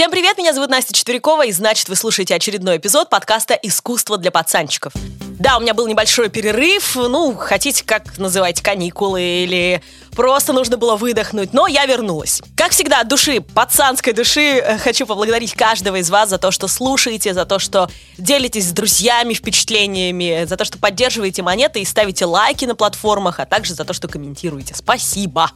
Всем привет, меня зовут Настя Четверякова, и значит, вы слушаете очередной эпизод подкаста «Искусство для пацанчиков». Да, у меня был небольшой перерыв, ну, хотите, как называть, каникулы или просто нужно было выдохнуть, но я вернулась. Как всегда, от души, пацанской души, э, хочу поблагодарить каждого из вас за то, что слушаете, за то, что делитесь с друзьями впечатлениями, за то, что поддерживаете монеты и ставите лайки на платформах, а также за то, что комментируете. Спасибо!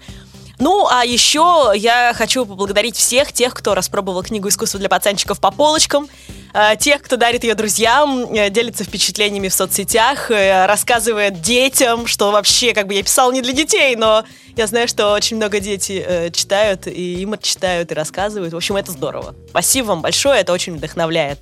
Ну, а еще я хочу поблагодарить всех тех, кто распробовал книгу «Искусство для пацанчиков» по полочкам, э, тех, кто дарит ее друзьям, э, делится впечатлениями в соцсетях, э, рассказывает детям, что вообще, как бы я писал не для детей, но я знаю, что очень много дети читают, и им читают и рассказывают. В общем, это здорово. Спасибо вам большое, это очень вдохновляет.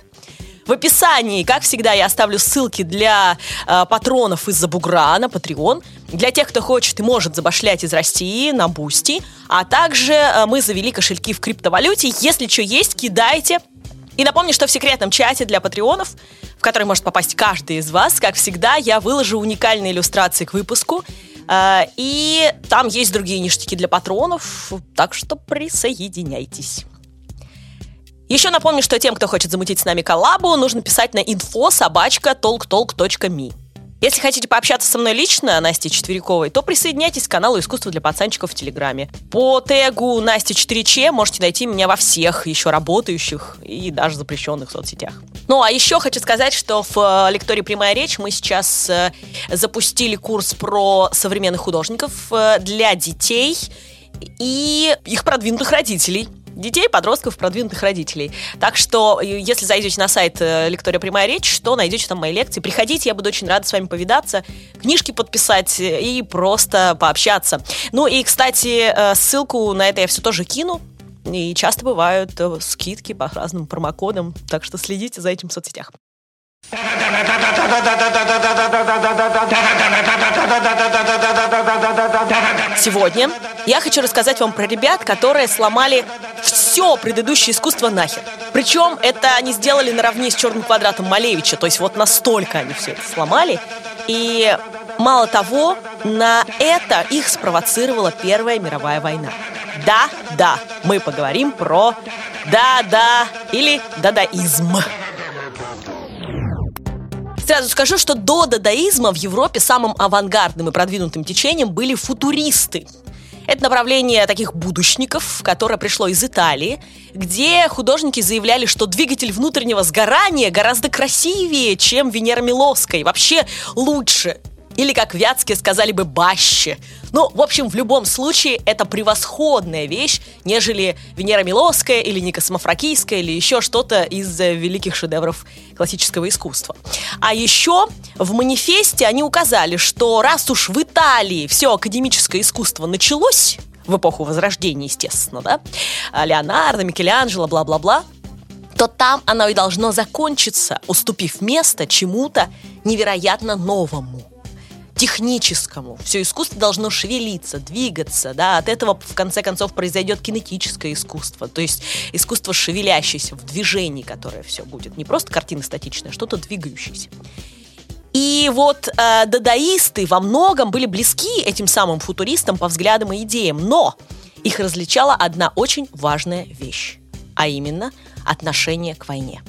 В описании, как всегда, я оставлю ссылки для э, патронов из-за бугра на Patreon, для тех, кто хочет и может забашлять из России на Boosty, а также э, мы завели кошельки в криптовалюте. Если что есть, кидайте. И напомню, что в секретном чате для патреонов, в который может попасть каждый из вас, как всегда, я выложу уникальные иллюстрации к выпуску. Э, и там есть другие ништяки для патронов, так что присоединяйтесь. Еще напомню, что тем, кто хочет замутить с нами коллабу, нужно писать на info собачка talktalk.me. Если хотите пообщаться со мной лично, Настей Четверяковой, то присоединяйтесь к каналу «Искусство для пацанчиков» в Телеграме. По тегу Настя 4Ч можете найти меня во всех еще работающих и даже запрещенных соцсетях. Ну, а еще хочу сказать, что в э, лектории «Прямая речь» мы сейчас э, запустили курс про современных художников э, для детей и их продвинутых родителей – детей, подростков, продвинутых родителей. Так что, если зайдете на сайт э, Лектория Прямая Речь, то найдете там мои лекции. Приходите, я буду очень рада с вами повидаться, книжки подписать и просто пообщаться. Ну и, кстати, э, ссылку на это я все тоже кину. И часто бывают э, скидки по разным промокодам, так что следите за этим в соцсетях. Сегодня я хочу рассказать вам про ребят, которые сломали все предыдущее искусство нахер. Причем это они сделали наравне с черным квадратом Малевича, то есть вот настолько они все это сломали. И мало того, на это их спровоцировала Первая мировая война. Да, да, мы поговорим про да-да или дадаизм. Сразу скажу, что до дадаизма в Европе самым авангардным и продвинутым течением были футуристы. Это направление таких будущников, которое пришло из Италии, где художники заявляли, что двигатель внутреннего сгорания гораздо красивее, чем Венера Миловская, вообще лучше. Или, как вятские сказали бы, баще. Ну, в общем, в любом случае, это превосходная вещь, нежели Венера Миловская или Ника Самофракийская или еще что-то из э, великих шедевров классического искусства. А еще в манифесте они указали, что раз уж в Италии все академическое искусство началось, в эпоху Возрождения, естественно, да, Леонардо, Микеланджело, бла-бла-бла, то там оно и должно закончиться, уступив место чему-то невероятно новому техническому. Все искусство должно шевелиться, двигаться, да, от этого в конце концов произойдет кинетическое искусство, то есть искусство шевелящееся в движении, которое все будет. Не просто картина статичная, а что-то двигающееся. И вот э, дадаисты во многом были близки этим самым футуристам по взглядам и идеям, но их различала одна очень важная вещь, а именно отношение к войне.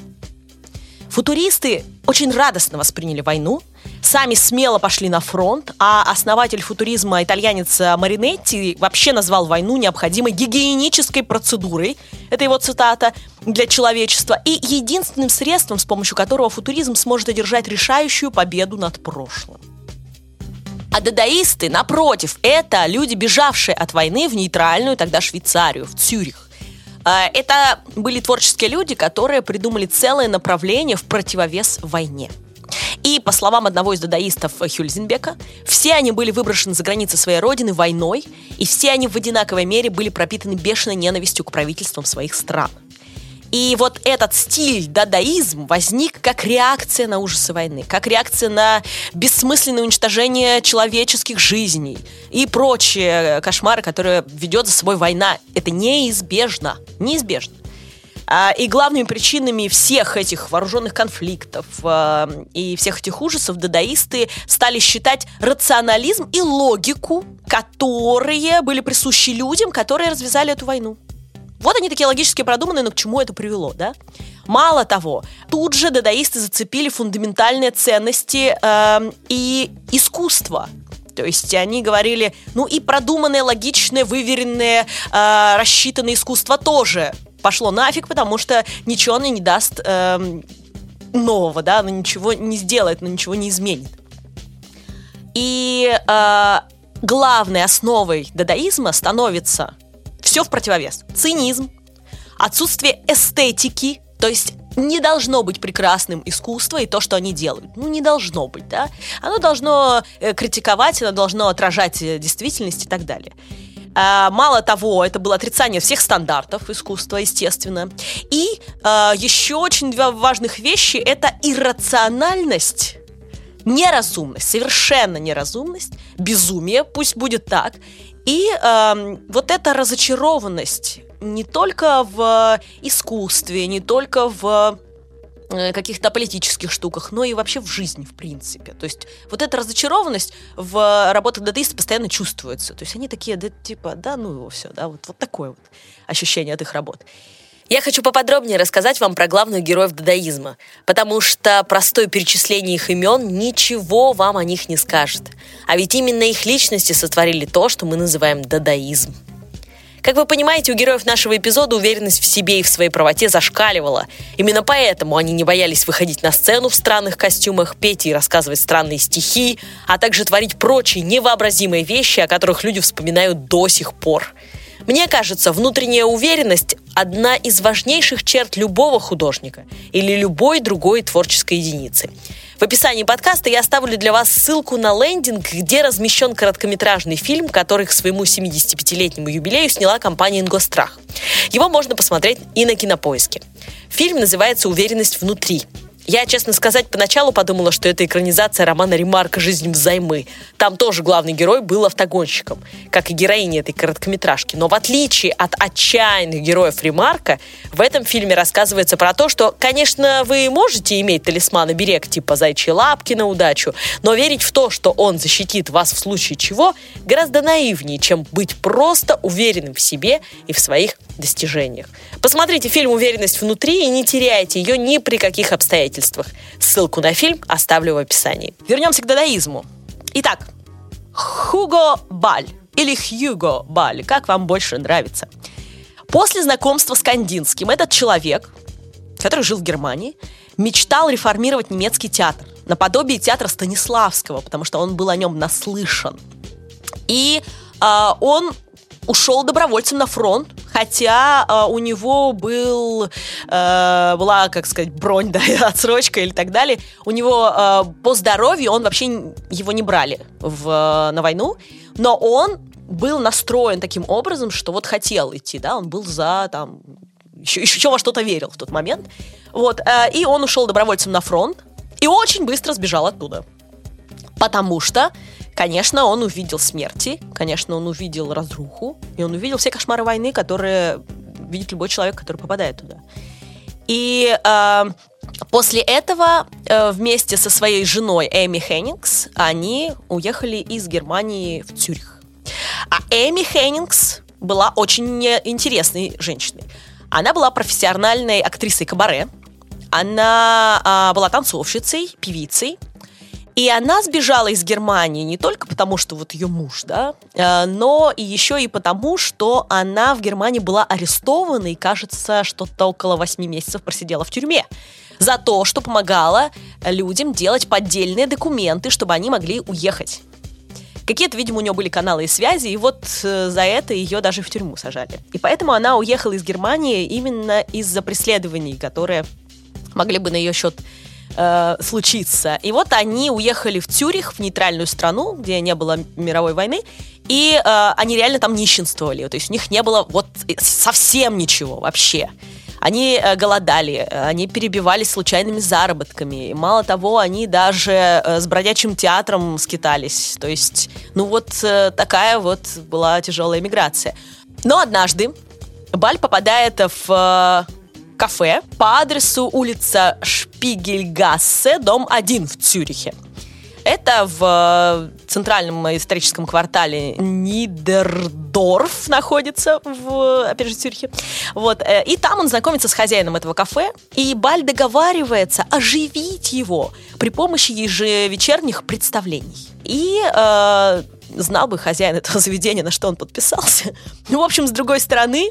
Футуристы очень радостно восприняли войну, сами смело пошли на фронт, а основатель футуризма, итальянец Маринетти, вообще назвал войну необходимой гигиенической процедурой, это его цитата, для человечества, и единственным средством, с помощью которого футуризм сможет одержать решающую победу над прошлым. А дадаисты, напротив, это люди, бежавшие от войны в нейтральную тогда Швейцарию, в Цюрих. А, это были творческие люди, которые придумали целое направление в противовес войне. И, по словам одного из дадаистов Хюльзенбека, все они были выброшены за границы своей родины войной, и все они в одинаковой мере были пропитаны бешеной ненавистью к правительствам своих стран. И вот этот стиль, дадаизм, возник как реакция на ужасы войны, как реакция на бессмысленное уничтожение человеческих жизней и прочие кошмары, которые ведет за собой война. Это неизбежно, неизбежно. А, и главными причинами всех этих вооруженных конфликтов а, и всех этих ужасов дадаисты стали считать рационализм и логику, которые были присущи людям, которые развязали эту войну. Вот они такие логически продуманные, но к чему это привело, да? Мало того, тут же дадаисты зацепили фундаментальные ценности э, и искусство. То есть они говорили, ну и продуманное, логичное, выверенное, э, рассчитанное искусство тоже пошло нафиг, потому что ничего оно не даст э, нового, да, оно ничего не сделает, оно ничего не изменит. И э, главной основой дадаизма становится все в противовес. Цинизм, отсутствие эстетики, то есть не должно быть прекрасным искусство и то, что они делают. Ну, не должно быть, да? Оно должно э, критиковать, оно должно отражать э, действительность и так далее. А, мало того, это было отрицание всех стандартов искусства, естественно. И а, еще очень две важных вещи – это иррациональность неразумность, совершенно неразумность, безумие, пусть будет так, и э, вот эта разочарованность не только в искусстве, не только в э, каких-то политических штуках, но и вообще в жизни, в принципе. То есть вот эта разочарованность в работах дадеистов постоянно чувствуется. То есть они такие, да, типа, да, ну его все, да, вот, вот такое вот ощущение от их работ. Я хочу поподробнее рассказать вам про главных героев дадаизма, потому что простое перечисление их имен ничего вам о них не скажет. А ведь именно их личности сотворили то, что мы называем дадаизм. Как вы понимаете, у героев нашего эпизода уверенность в себе и в своей правоте зашкаливала. Именно поэтому они не боялись выходить на сцену в странных костюмах, петь и рассказывать странные стихи, а также творить прочие невообразимые вещи, о которых люди вспоминают до сих пор. Мне кажется, внутренняя уверенность – одна из важнейших черт любого художника или любой другой творческой единицы. В описании подкаста я оставлю для вас ссылку на лендинг, где размещен короткометражный фильм, который к своему 75-летнему юбилею сняла компания «Ингострах». Его можно посмотреть и на Кинопоиске. Фильм называется «Уверенность внутри». Я, честно сказать, поначалу подумала, что это экранизация романа Ремарка «Жизнь взаймы». Там тоже главный герой был автогонщиком, как и героиня этой короткометражки. Но в отличие от отчаянных героев Ремарка, в этом фильме рассказывается про то, что, конечно, вы можете иметь талисман берег типа зайчьи лапки на удачу, но верить в то, что он защитит вас в случае чего, гораздо наивнее, чем быть просто уверенным в себе и в своих достижениях. Посмотрите фильм «Уверенность внутри» и не теряйте ее ни при каких обстоятельствах. Ссылку на фильм оставлю в описании. Вернемся к дадаизму. Итак, Хуго Баль или Хьюго Баль, как вам больше нравится. После знакомства с Кандинским этот человек, который жил в Германии, мечтал реформировать немецкий театр наподобие театра Станиславского, потому что он был о нем наслышан. И э, он ушел добровольцем на фронт, хотя э, у него был, э, была, как сказать, бронь, да, отсрочка или так далее. У него э, по здоровью он вообще его не брали в, на войну, но он был настроен таким образом, что вот хотел идти, да, он был за там еще, еще во что-то верил в тот момент. Вот, э, и он ушел добровольцем на фронт и очень быстро сбежал оттуда. Потому что Конечно, он увидел смерти, конечно, он увидел разруху, и он увидел все кошмары войны, которые видит любой человек, который попадает туда. И э, после этого э, вместе со своей женой Эми Хеннингс они уехали из Германии в Цюрих. А Эми Хеннингс была очень интересной женщиной. Она была профессиональной актрисой кабаре. Она э, была танцовщицей, певицей. И она сбежала из Германии не только потому, что вот ее муж, да, э, но и еще и потому, что она в Германии была арестована и, кажется, что-то около 8 месяцев просидела в тюрьме за то, что помогала людям делать поддельные документы, чтобы они могли уехать. Какие-то, видимо, у нее были каналы и связи, и вот э, за это ее даже в тюрьму сажали. И поэтому она уехала из Германии именно из-за преследований, которые могли бы на ее счет э, случиться. И вот они уехали в Цюрих, в нейтральную страну, где не было мировой войны, и э, они реально там нищенствовали. То есть у них не было вот совсем ничего вообще. Они э, голодали, они перебивались случайными заработками. И мало того, они даже э, с бродячим театром скитались. То есть, ну вот э, такая вот была тяжелая миграция. Но однажды Баль попадает в кафе по адресу улица Шпигельгассе, дом 1 в Цюрихе. Это в э, центральном историческом квартале Нидердорф находится, в, опять же, Цюрихе. Вот. Э, и там он знакомится с хозяином этого кафе, и Баль договаривается оживить его при помощи ежевечерних представлений. И э, знал бы хозяин этого заведения, на что он подписался. Ну, в общем, с другой стороны,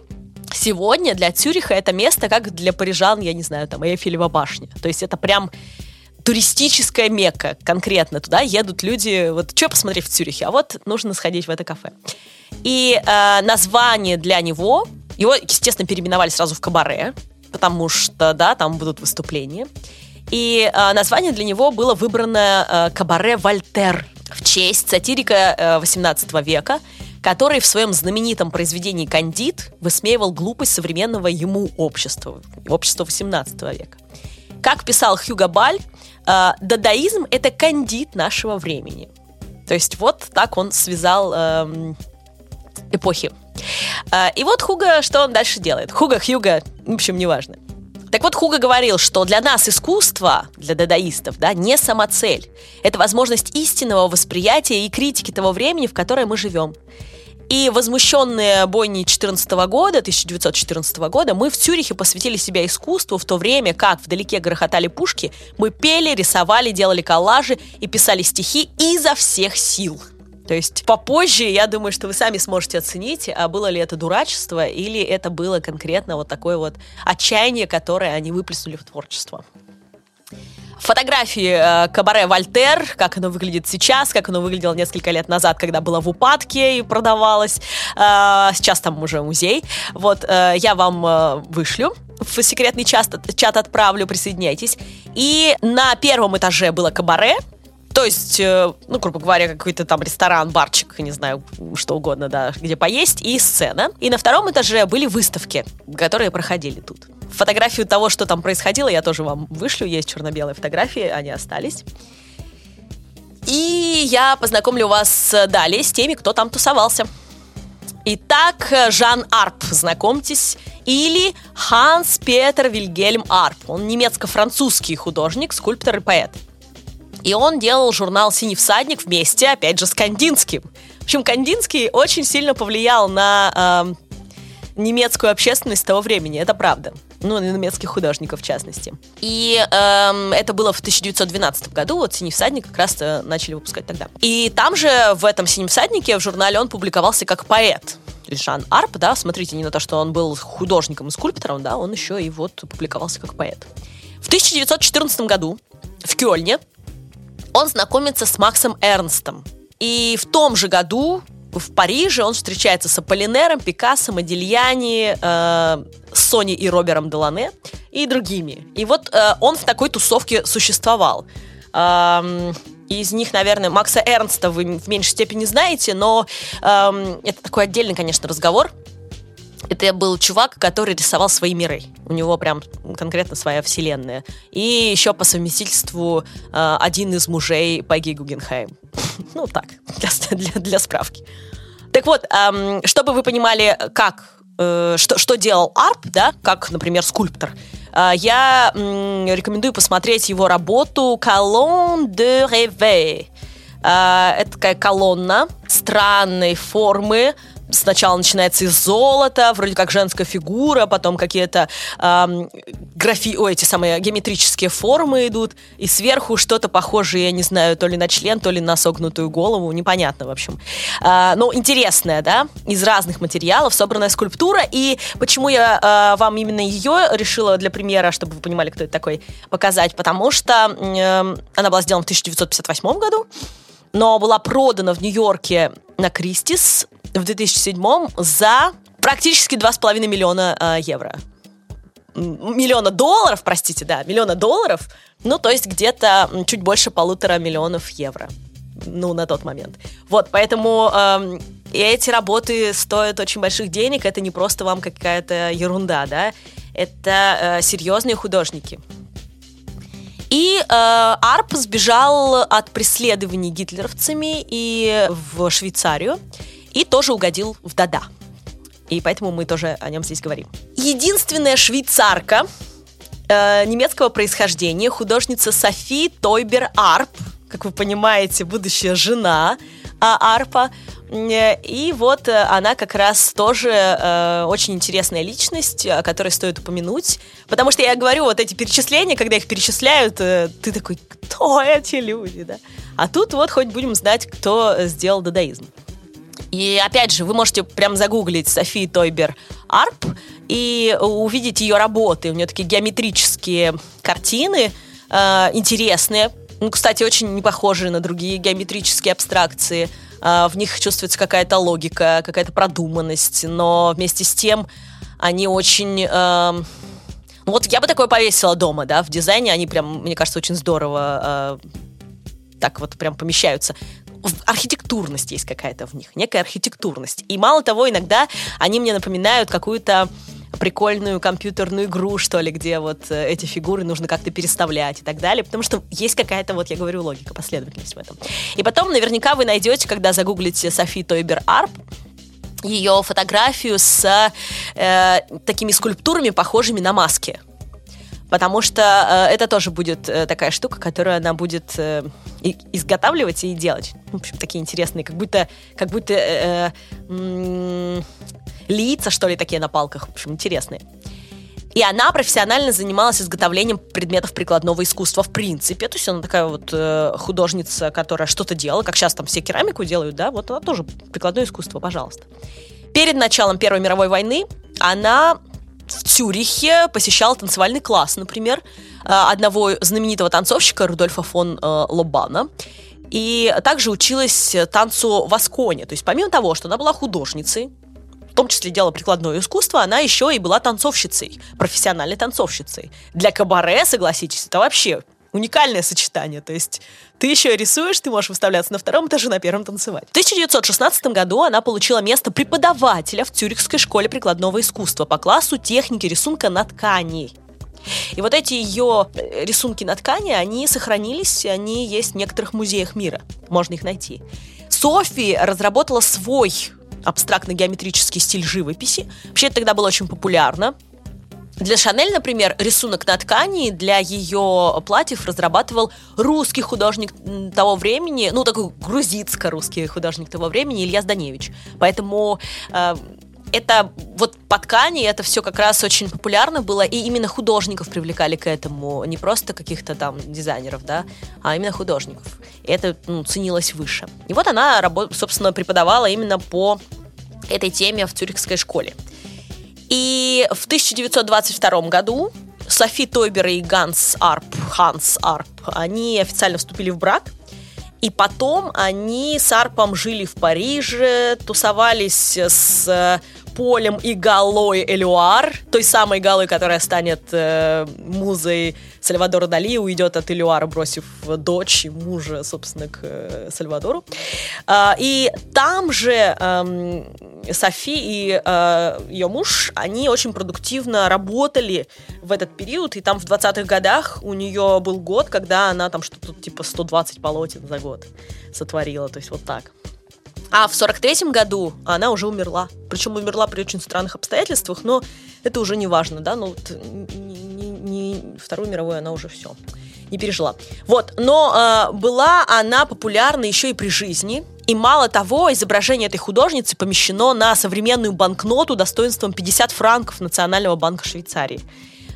сегодня для Цюриха это место, как для парижан, я не знаю, там, Эйфелева башня. То есть это прям туристическая мекка конкретно. Туда едут люди, вот что посмотреть в Цюрихе, а вот нужно сходить в это кафе. И э, название для него, его, естественно, переименовали сразу в Кабаре, потому что, да, там будут выступления. И э, название для него было выбрано э, Кабаре Вольтер в честь сатирика э, 18 века, который в своем знаменитом произведении «Кандид» высмеивал глупость современного ему общества, общества 18 века. Как писал Хьюго Баль, э, дадаизм — это кандид нашего времени. То есть вот так он связал э, эпохи. Э, и вот Хуга, что он дальше делает? Хуга, Хьюга, в общем, неважно. Так вот, Хуга говорил, что для нас искусство, для дадаистов, да, не самоцель. Это возможность истинного восприятия и критики того времени, в которое мы живем. И возмущенные бойни 14 года, 1914 года, мы в Цюрихе посвятили себя искусству, в то время как вдалеке грохотали пушки, мы пели, рисовали, делали коллажи и писали стихи изо всех сил. То есть попозже, я думаю, что вы сами сможете оценить, а было ли это дурачество или это было конкретно вот такое вот отчаяние, которое они выплеснули в творчество. Фотографии э, кабаре Вольтер, как оно выглядит сейчас, как оно выглядело несколько лет назад, когда было в упадке и продавалось. Э, сейчас там уже музей. Вот, э, я вам э, вышлю в секретный чат, чат отправлю, присоединяйтесь. И на первом этаже было кабаре, то есть, э, ну, грубо говоря, какой-то там ресторан, барчик, не знаю, что угодно, да, где поесть, и сцена. И на втором этаже были выставки, которые проходили тут. Фотографию того, что там происходило, я тоже вам вышлю. Есть черно-белые фотографии, они остались. И я познакомлю вас далее с теми, кто там тусовался. Итак, Жан Арп, знакомьтесь, или Ханс Петер Вильгельм Арп. Он немецко-французский художник, скульптор и поэт. И он делал журнал «Синий всадник» вместе, опять же, с Кандинским. В общем, Кандинский очень сильно повлиял на э, немецкую общественность того времени, это правда. Ну, немецких художников, в частности. И эм, это было в 1912 году, вот «Синий всадник» как раз начали выпускать тогда. И там же, в этом «Синем всаднике», в журнале он публиковался как поэт. То есть Жан Арп, да, смотрите, не на то, что он был художником и скульптором, да, он еще и вот публиковался как поэт. В 1914 году в Кёльне он знакомится с Максом Эрнстом. И в том же году в Париже он встречается с Аполлинером, Пикассо, Модильяни, э, Сони и Робером Делане и другими. И вот э, он в такой тусовке существовал. Эм, из них, наверное, Макса Эрнста вы в меньшей степени знаете, но эм, это такой отдельный, конечно, разговор. Это был чувак, который рисовал свои миры. У него прям конкретно своя вселенная. И еще по совместительству э, один из мужей Пегги Гугенхайм. Ну так, для, справки. Так вот, эм, чтобы вы понимали, как, э, что, что делал Арп, да, как, например, скульптор, э, я рекомендую посмотреть его работу «Colonne de Rêve». Э, это такая колонна странной формы, сначала начинается из золота, вроде как женская фигура, потом какие-то эм, графи, о, эти самые геометрические формы идут, и сверху что-то похожее, я не знаю, то ли на член, то ли на согнутую голову, непонятно, в общем. Э, но интересная, да, из разных материалов собранная скульптура, и почему я э, вам именно ее решила для примера, чтобы вы понимали, кто это такой, показать, потому что э, она была сделана в 1958 году, но была продана в Нью-Йорке на Кристис в 2007 за практически 2,5 миллиона э, евро. Миллиона долларов, простите, да, миллиона долларов, ну, то есть где-то чуть больше полутора миллионов евро. Ну, на тот момент. Вот, поэтому э, эти работы стоят очень больших денег, это не просто вам какая-то ерунда, да, это э, серьезные художники. И э, Арп сбежал от преследований гитлеровцами и в Швейцарию и тоже угодил в Дада. И поэтому мы тоже о нем здесь говорим. Единственная швейцарка э, немецкого происхождения, художница Софи Тойбер Арп, как вы понимаете, будущая жена а, Арпа. И вот э, она как раз тоже э, очень интересная личность, о которой стоит упомянуть. Потому что я говорю, вот эти перечисления, когда их перечисляют, э, ты такой, кто эти люди, да? А тут вот хоть будем знать, кто сделал дадаизм. И опять же, вы можете прям загуглить Софии Тойбер Арп и увидеть ее работы. У нее такие геометрические картины, э, интересные. Ну, кстати, очень не похожие на другие геометрические абстракции. Э, в них чувствуется какая-то логика, какая-то продуманность, но вместе с тем они очень... Э, вот я бы такое повесила дома, да, в дизайне они прям, мне кажется, очень здорово э, так вот прям помещаются архитектурность есть какая-то в них, некая архитектурность. И мало того, иногда они мне напоминают какую-то прикольную компьютерную игру, что ли, где вот э, эти фигуры нужно как-то переставлять и так далее, потому что есть какая-то, вот я говорю, логика, последовательность в этом. И потом наверняка вы найдете, когда загуглите Софи Тойбер Арп, ее фотографию с э, такими скульптурами, похожими на маски потому что э, это тоже будет э, такая штука, которую она будет э, изготавливать и делать. В общем, такие интересные, как будто, как будто э, э, лица, что ли, такие на палках. В общем, интересные. И она профессионально занималась изготовлением предметов прикладного искусства в принципе. То есть она такая вот э, художница, которая что-то делала, как сейчас там все керамику делают, да, вот она тоже прикладное искусство, пожалуйста. Перед началом Первой мировой войны она в Цюрихе посещала танцевальный класс, например, э, одного знаменитого танцовщика Рудольфа фон э, Лобана. И также училась танцу в Асконе. То есть помимо того, что она была художницей, в том числе делала прикладное искусство, она еще и была танцовщицей, профессиональной танцовщицей. Для кабаре, согласитесь, это вообще уникальное сочетание. То есть ты еще рисуешь, ты можешь выставляться на втором этаже, на первом танцевать. В 1916 году она получила место преподавателя в Цюрихской школе прикладного искусства по классу техники рисунка на ткани. И вот эти ее э, рисунки на ткани, они сохранились, они есть в некоторых музеях мира. Можно их найти. Софи разработала свой абстрактно-геометрический стиль живописи. Вообще это тогда было очень популярно. Для Шанель, например, рисунок на ткани для ее платьев разрабатывал русский художник того времени, ну, такой грузицко-русский художник того времени Илья Зданевич. Поэтому э, это вот по ткани это все как раз очень популярно было, и именно художников привлекали к этому, не просто каких-то там дизайнеров, да, а именно художников. И это ну, ценилось выше. И вот она, собственно, преподавала именно по этой теме в Цюрихской школе. И в 1922 году Софи Тойбер и Ганс Арп, Ханс Арп, они официально вступили в брак. И потом они с Арпом жили в Париже, тусовались с Полем и Галой Элюар, той самой Галой, которая станет э, музой Сальвадора Дали, уйдет от Элюара, бросив дочь и мужа, собственно, к э, Сальвадору. Э, и там же э, Софи и э, ее муж, они очень продуктивно работали в этот период, и там в 20-х годах у нее был год, когда она там что-то типа 120 полотен за год сотворила, то есть вот так. А в 43-м году она уже умерла. Причем умерла при очень странных обстоятельствах, но это уже не важно, да, ну вот не, не, не, Вторую мировую она уже все не пережила. Вот, но э, была она популярна еще и при жизни. И мало того, изображение этой художницы помещено на современную банкноту достоинством 50 франков Национального банка Швейцарии.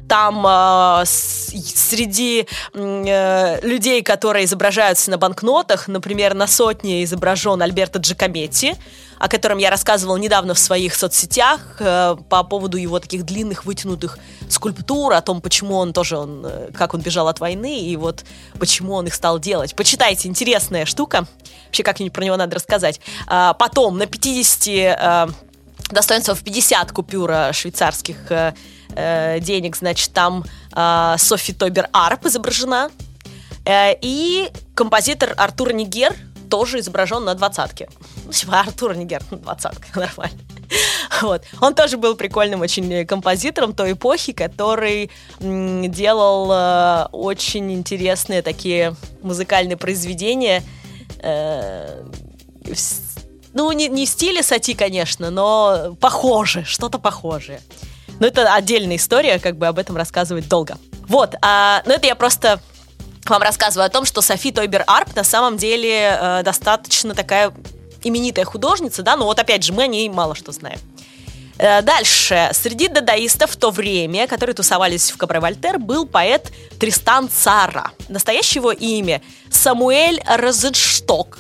Там э, среди э, людей, которые изображаются на банкнотах, например, на сотне изображен Альберто Джакометти, о котором я рассказывала недавно в своих соцсетях э, по поводу его таких длинных вытянутых скульптур, о том, почему он тоже, он, э, как он бежал от войны, и вот почему он их стал делать. Почитайте, интересная штука. Вообще, как-нибудь про него надо рассказать. А, потом на 50 э, в 50 купюра швейцарских э, денег, значит, там э, Софи Тобер Арп изображена. Э, и композитор Артур Нигер тоже изображен на двадцатке. Ну, Артур Нигер на двадцатке, нормально. Вот. Он тоже был прикольным очень композитором той эпохи, который делал э, очень интересные такие музыкальные произведения. Э, ну, не, не в стиле сати, конечно, но похоже, что-то похожее. Но это отдельная история, как бы об этом рассказывать долго. Вот, а, ну это я просто вам рассказываю о том, что Софи Тойбер Арп на самом деле э, достаточно такая именитая художница, да, но вот опять же мы о ней мало что знаем. Э, дальше. Среди дадаистов в то время, которые тусовались в Кабре-Вольтер, был поэт Тристан Цара. Настоящее его имя Самуэль Розеншток.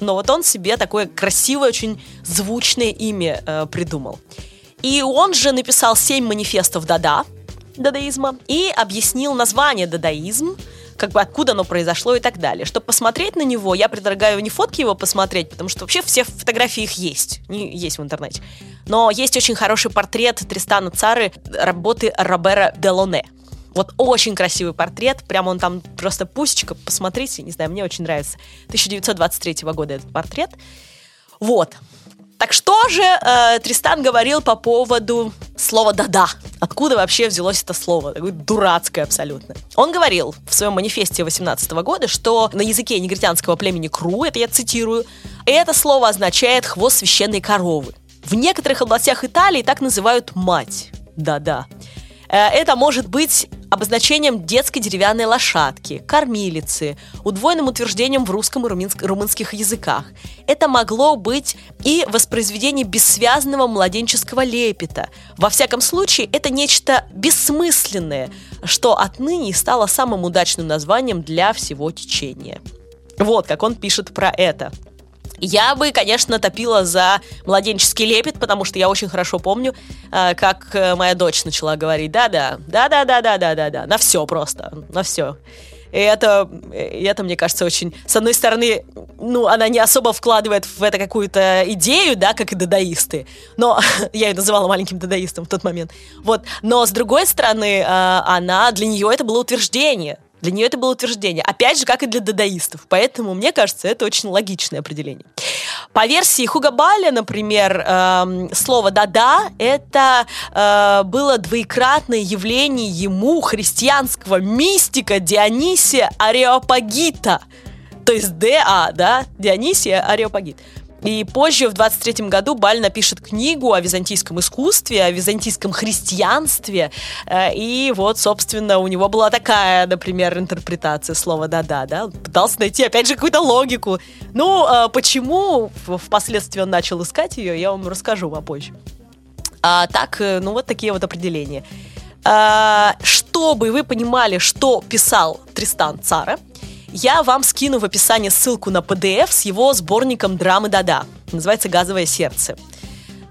Но вот он себе такое красивое, очень звучное имя э, придумал. И он же написал семь манифестов дада, дадаизма, и объяснил название дадаизм, как бы откуда оно произошло и так далее. Чтобы посмотреть на него, я предлагаю не фотки его посмотреть, потому что вообще все фотографии их есть, не, есть в интернете. Но есть очень хороший портрет Тристана Цары работы Робера Делоне. Вот очень красивый портрет, прям он там просто пусечка, посмотрите, не знаю, мне очень нравится. 1923 года этот портрет. Вот. Так что же э, Тристан говорил по поводу слова «да-да»? Откуда вообще взялось это слово? Такое дурацкое абсолютно. Он говорил в своем манифесте 18 года, что на языке негритянского племени Кру, это я цитирую, это слово означает «хвост священной коровы». В некоторых областях Италии так называют «мать». Да-да. Э, это может быть обозначением детской деревянной лошадки, кормилицы, удвоенным утверждением в русском и румынских языках. Это могло быть и воспроизведение бессвязного младенческого лепета. Во всяком случае, это нечто бессмысленное, что отныне стало самым удачным названием для всего течения. Вот как он пишет про это. Я бы, конечно, топила за младенческий лепет, потому что я очень хорошо помню, э, как э, моя дочь начала говорить «да-да, да-да-да-да-да-да-да», на все просто, на все. И это, и это, мне кажется, очень... С одной стороны, ну, она не особо вкладывает в это какую-то идею, да, как и дадаисты. Но я ее называла маленьким дадаистом в тот момент. Вот. Но с другой стороны, э, она... Для нее это было утверждение. Для нее это было утверждение. Опять же, как и для дадаистов. Поэтому, мне кажется, это очень логичное определение. По версии Хуга Баля, например, э, слово «да-да» — это э, было двоекратное явление ему христианского мистика Дионисия Ареопагита. То есть ДА, да, Дионисия Ареопагит. И позже, в 23 году, Баль напишет книгу о византийском искусстве, о византийском христианстве. Э, и вот, собственно, у него была такая, например, интерпретация слова «да-да», да. Пытался найти, опять же, какую-то логику. Ну, а почему впоследствии он начал искать ее, я вам расскажу попозже. А так, э, ну, вот такие вот определения. А, чтобы вы понимали, что писал Тристан Цара, я вам скину в описании ссылку на PDF с его сборником драмы Дада. Называется «Газовое сердце».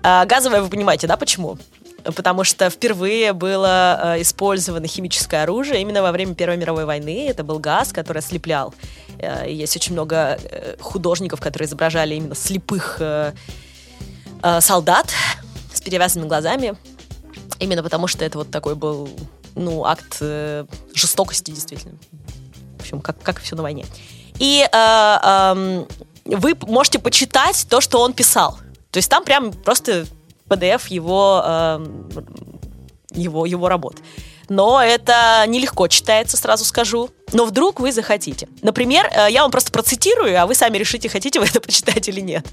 А, газовое, вы понимаете, да, почему? Потому что впервые было э, использовано химическое оружие именно во время Первой мировой войны. Это был газ, который ослеплял. Э, есть очень много э, художников, которые изображали именно слепых солдат с перевязанными глазами. Именно потому что это вот такой был ну, акт жестокости, действительно общем, как, как все на войне. И э, э, вы можете почитать то, что он писал. То есть там прям просто PDF его, э, его, его работ. Но это нелегко читается, сразу скажу. Но вдруг вы захотите. Например, э, я вам просто процитирую, а вы сами решите, хотите вы это почитать или нет.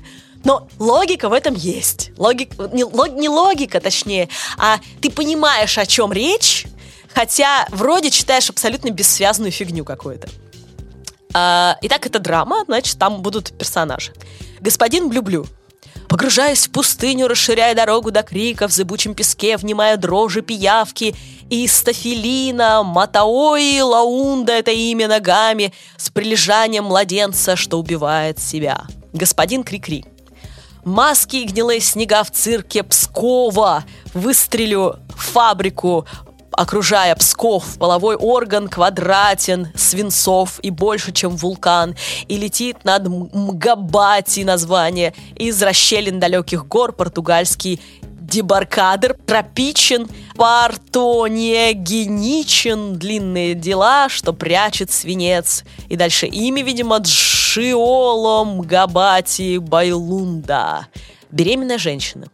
Но логика в этом есть. Логик, не, лог, не логика, точнее, а ты понимаешь, о чем речь, Хотя вроде читаешь абсолютно бессвязную фигню какую-то. А, итак, это драма, значит, там будут персонажи. Господин Блюблю. Погружаясь в пустыню, расширяя дорогу до криков, в зыбучем песке, внимая дрожи пиявки, и стафилина, матаои, лаунда — это имя ногами, с прилежанием младенца, что убивает себя. Господин Крикри. Маски и гнилые снега в цирке Пскова. Выстрелю в фабрику, окружая Псков, половой орган квадратен, свинцов и больше, чем вулкан, и летит над Мгабати название, из расщелин далеких гор португальский дебаркадер, тропичен, партонегеничен, длинные дела, что прячет свинец. И дальше имя, видимо, Джиоло Мгабати Байлунда. Беременная женщина.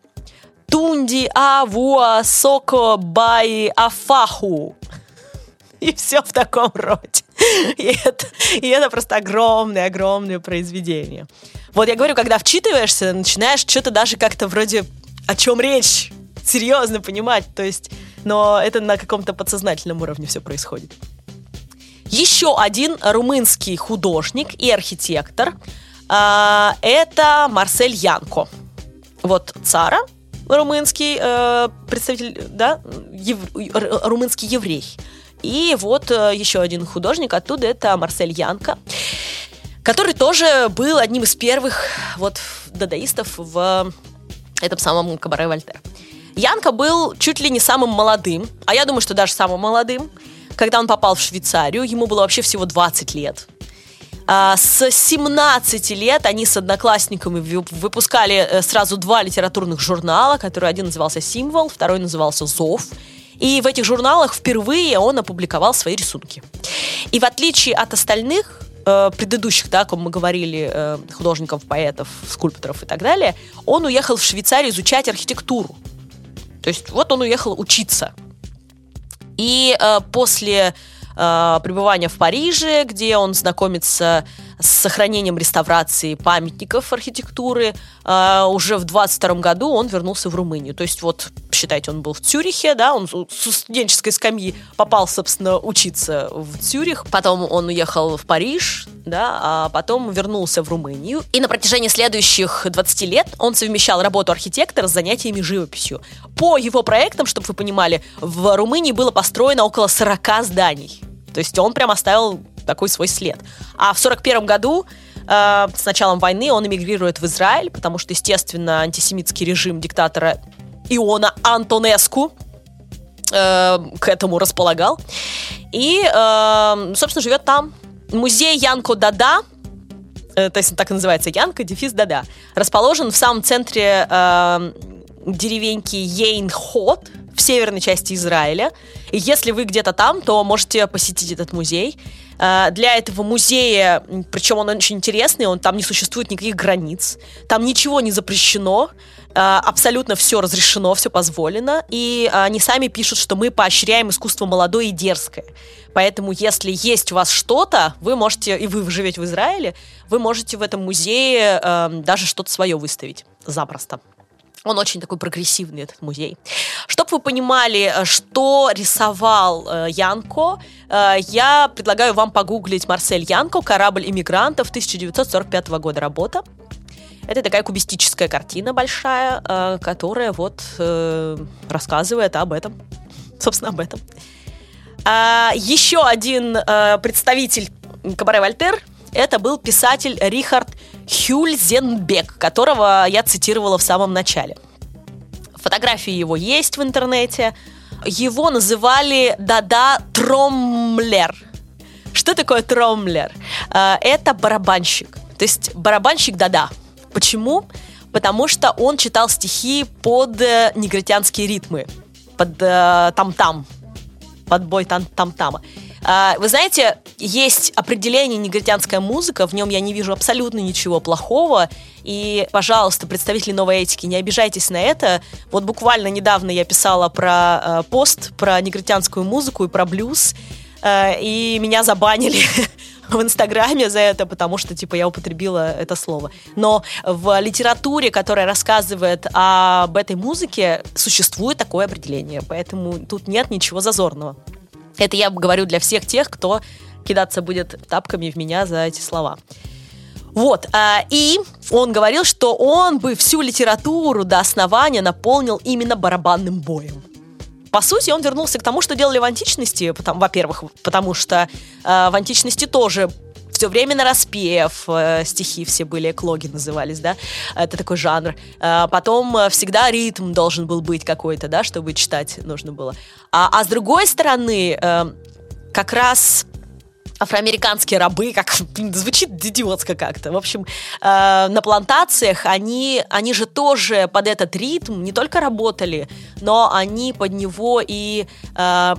Тунди Авуа Соко Бай Афаху. И все в таком роде. И это, и это просто огромное-огромное произведение. Вот я говорю, когда вчитываешься, начинаешь что-то даже как-то вроде о чем речь, серьезно понимать. То есть, но это на каком-то подсознательном уровне все происходит. Еще один румынский художник и архитектор э, это Марсель Янко. Вот Цара, румынский э, представитель, да, ев, румынский еврей. И вот э, еще один художник оттуда, это Марсель Янко, который тоже был одним из первых вот дадаистов в этом самом Кабаре Вольтер. Янка был чуть ли не самым молодым, а я думаю, что даже самым молодым, когда он попал в Швейцарию, ему было вообще всего 20 лет. А, с 17 лет они с одноклассниками выпускали э, сразу два литературных журнала, который один назывался «Символ», второй назывался «Зов». И в этих журналах впервые он опубликовал свои рисунки. И в отличие от остальных э, предыдущих, да, о ком мы говорили, э, художников, поэтов, скульпторов и так далее, он уехал в Швейцарию изучать архитектуру. То есть вот он уехал учиться. И э, после э, пребывания в Париже, где он знакомится с сохранением реставрации памятников архитектуры. Э, уже в 22 году он вернулся в Румынию. То есть вот, считайте, он был в Цюрихе, да, он с студенческой скамьи попал, собственно, учиться в Цюрих. Потом он уехал в Париж, да, а потом вернулся в Румынию. И на протяжении следующих 20 лет он совмещал работу архитектора с занятиями живописью. По его проектам, чтобы вы понимали, в Румынии было построено около 40 зданий. То есть он прям оставил такой свой след. А в 41 году э, с началом войны он эмигрирует в Израиль, потому что, естественно, антисемитский режим диктатора Иона Антонеску э, к этому располагал. И, э, собственно, живет там. Музей Янко Дада, э, то есть он так и называется, Янко, дефис Дада, расположен в самом центре э, деревеньки Ейнхот, в северной части Израиля. И если вы где-то там, то можете посетить этот музей. Э, для этого музея, причем он очень интересный, он там не существует никаких границ, там ничего не запрещено, э, абсолютно все разрешено, все позволено, и они сами пишут, что мы поощряем искусство молодое и дерзкое. Поэтому, если есть у вас что-то, вы можете, и вы живете в Израиле, вы можете в этом музее э, даже что-то свое выставить запросто. Он очень такой прогрессивный, этот музей. Чтобы вы понимали, э, что рисовал э, Янко, э, я предлагаю вам погуглить Марсель Янко «Корабль иммигрантов» 1945 года работа. Это такая кубистическая картина большая, которая вот рассказывает об этом. Собственно, об этом. А, еще один представитель Кабаре Вольтер это был писатель Рихард Хюльзенбек, которого я цитировала в самом начале. Фотографии его есть в интернете. Его называли Дада Тромлер. Что такое Тромлер? Э, это барабанщик. То есть барабанщик Дада. Почему? Потому что он читал стихи под э, негритянские ритмы, под э, там-там, под бой там-тама. А, вы знаете, есть определение негритянская музыка, в нем я не вижу абсолютно ничего плохого. И, пожалуйста, представители новой этики, не обижайтесь на это. Вот буквально недавно я писала про э, пост, про негритянскую музыку и про блюз, э, и меня забанили в Инстаграме за это, потому что, типа, я употребила это слово. Но в литературе, которая рассказывает об этой музыке, существует такое определение, поэтому тут нет ничего зазорного. Это я говорю для всех тех, кто кидаться будет тапками в меня за эти слова. Вот, а, и он говорил, что он бы всю литературу до основания наполнил именно барабанным боем. По сути, он вернулся к тому, что делали в античности, потому, во-первых, потому что э, в античности тоже все время на распев, э, стихи все были, эклоги назывались, да, это такой жанр. Э, потом всегда ритм должен был быть какой-то, да, чтобы читать нужно было. А, а с другой стороны, э, как раз афроамериканские рабы, как звучит идиотско как-то. В общем, э, на плантациях они, они же тоже под этот ритм не только работали, но они под него и э,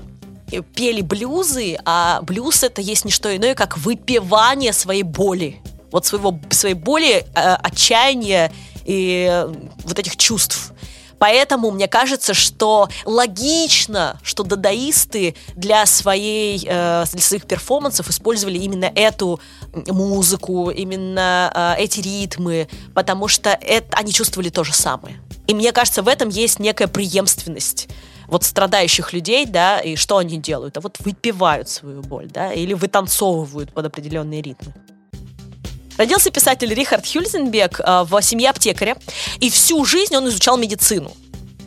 пели блюзы, а блюз это есть не что иное, как выпивание своей боли. Вот своего, своей боли, э, отчаяния и э, вот этих чувств. Поэтому мне кажется, что логично, что дадаисты для, своей, э, для своих перформансов использовали именно эту музыку, именно эти ритмы, потому что это, они чувствовали то же самое. И мне кажется, в этом есть некая преемственность вот страдающих людей, да, и что они делают? А вот выпивают свою боль, да, или вытанцовывают под определенные ритмы. Родился писатель Рихард Хюльзенбек э, в семье аптекаря, и всю жизнь он изучал медицину.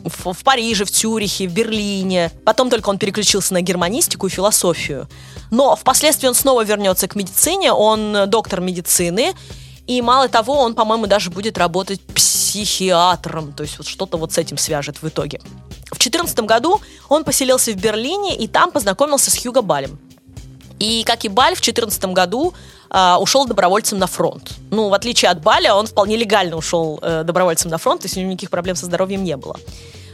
В, в Париже, в Цюрихе, в Берлине. Потом только он переключился на германистику и философию. Но впоследствии он снова вернется к медицине, он доктор медицины, и мало того, он, по-моему, даже будет работать психиатром, то есть вот что-то вот с этим свяжет в итоге. В 2014 году он поселился в Берлине и там познакомился с Хьюго Балем. И, как и Баль, в 2014 году э, ушел добровольцем на фронт. Ну, в отличие от Баля, он вполне легально ушел э, добровольцем на фронт, то есть у него никаких проблем со здоровьем не было.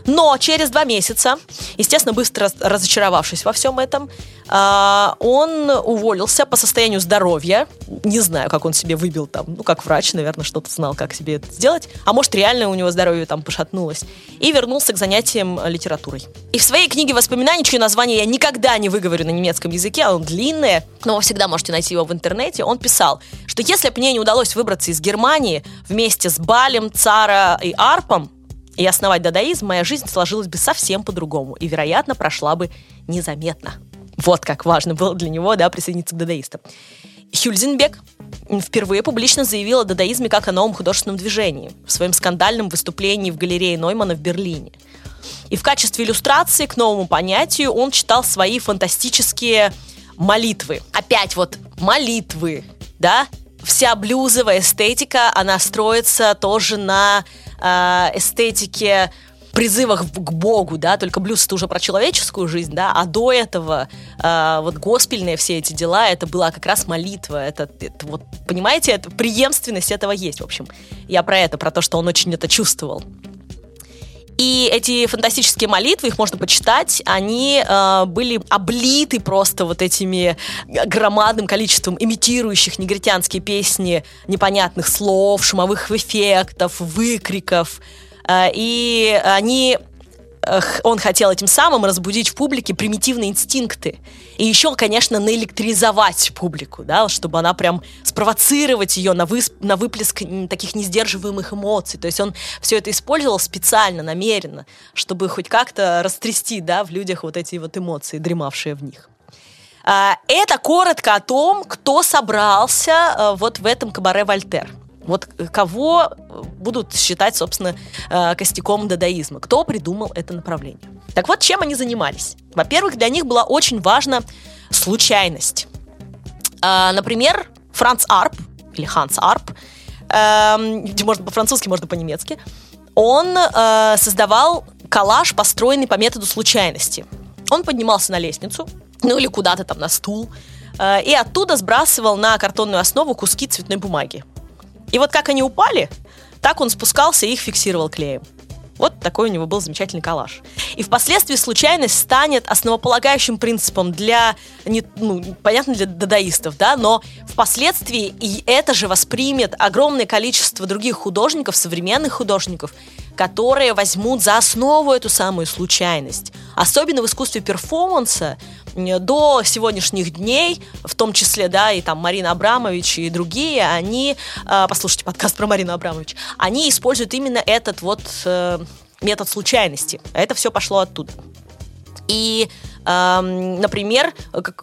Но через два месяца, естественно, быстро разочаровавшись во всем этом, а, он уволился по состоянию здоровья. Не знаю, как он себе выбил там, ну, как врач, наверное, что-то знал, как себе это сделать. А может, реально у него здоровье там пошатнулось. И вернулся к занятиям литературой. И в своей книге воспоминаний, чье название я никогда не выговорю на немецком языке, оно длинное, но вы всегда можете найти его в интернете, он писал, что если бы мне не удалось выбраться из Германии вместе с Балем, Цара и Арпом, и основать дадаизм, моя жизнь сложилась бы совсем по-другому и, вероятно, прошла бы незаметно. Вот как важно было для него, да, присоединиться к дадаистам. Хюльзенбек впервые публично заявил о дадаизме как о новом художественном движении в своем скандальном выступлении в галерее Ноймана в Берлине. И в качестве иллюстрации к новому понятию он читал свои фантастические молитвы. Опять вот молитвы, да? Вся блюзовая эстетика, она строится тоже на эстетике призывах к Богу, да, только блюз это уже про человеческую жизнь, да, а до этого э, вот госпельные все эти дела, это была как раз молитва, это, это вот, понимаете, это, преемственность этого есть, в общем. Я про это, про то, что он очень это чувствовал. И эти фантастические молитвы, их можно почитать, они э, были облиты просто вот этими громадным количеством имитирующих негритянские песни непонятных слов, шумовых эффектов, выкриков. Э, и они он хотел этим самым разбудить в публике примитивные инстинкты. И еще, конечно, наэлектризовать публику, да, чтобы она прям спровоцировать ее на, высп, на выплеск таких несдерживаемых эмоций. То есть он все это использовал специально, намеренно, чтобы хоть как-то растрясти да, в людях вот эти вот эмоции, дремавшие в них. А, это коротко о том, кто собрался э, вот в этом кабаре Вольтер. Вот кого будут считать, собственно, э, костяком дадаизма? Кто придумал это направление? Так вот, чем они занимались? Во-первых, для них была очень важна случайность. А, например, Франц Арп, или Ханс Арп, эм, можно по-французски, можно по-немецки, он э, создавал коллаж, построенный по методу случайности. Он поднимался на лестницу, ну или куда-то там на стул, э, и оттуда сбрасывал на картонную основу куски цветной бумаги. И вот как они упали, так он спускался и их фиксировал клеем. Вот такой у него был замечательный коллаж. И впоследствии случайность станет основополагающим принципом для, не, ну, понятно, для дадаистов, да, но впоследствии и это же воспримет огромное количество других художников, современных художников, которые возьмут за основу эту самую случайность. Особенно в искусстве перформанса до сегодняшних дней, в том числе, да, и там Марина Абрамович и другие, они, э, послушайте подкаст про Марину Абрамович, они используют именно этот вот э, метод случайности. Это все пошло оттуда. И, э, например,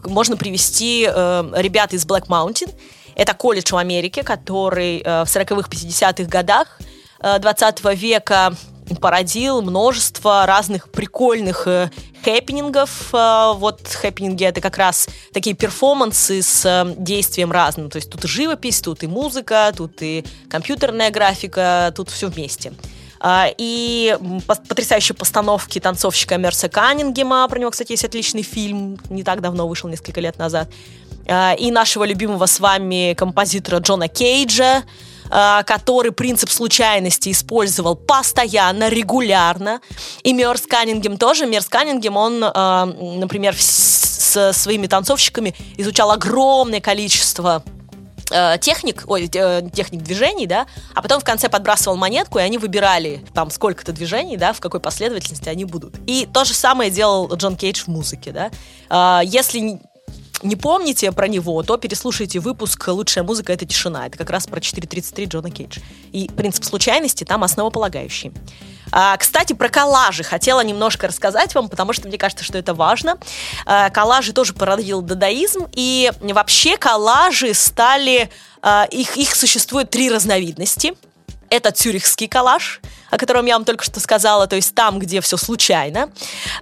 можно привести э, ребят из Black Mountain. Это колледж в Америке, который э, в 40-х, 50-х годах э, 20 века породил множество разных прикольных э, хэппинингов. Э, вот хэппининги это как раз такие перформансы с э, действием разным. То есть тут и живопись, тут и музыка, тут и компьютерная графика, тут все вместе. Uh, и потрясающие постановки танцовщика Мерса Каннингема, про него, кстати, есть отличный фильм, не так давно вышел, несколько лет назад, uh, и нашего любимого с вами композитора Джона Кейджа, который принцип случайности использовал постоянно, регулярно. И Мерс Каннингем тоже. Мерс Каннингем, он, э, например, с своими танцовщиками изучал огромное количество э, техник, ой, техник движений, да, а потом в конце подбрасывал монетку, и они выбирали там сколько-то движений, да, в какой последовательности они будут. И то же самое делал Джон Кейдж в музыке, да. Если не помните про него, то переслушайте выпуск «Лучшая музыка — это тишина». Это как раз про 4.33 Джона Кейдж. И принцип случайности там основополагающий. А, кстати, про коллажи хотела немножко рассказать вам, потому что мне кажется, что это важно. А, коллажи тоже породил дадаизм, и вообще коллажи стали... А, их, их существует три разновидности. Это цюрихский коллаж – о котором я вам только что сказала, то есть там, где все случайно.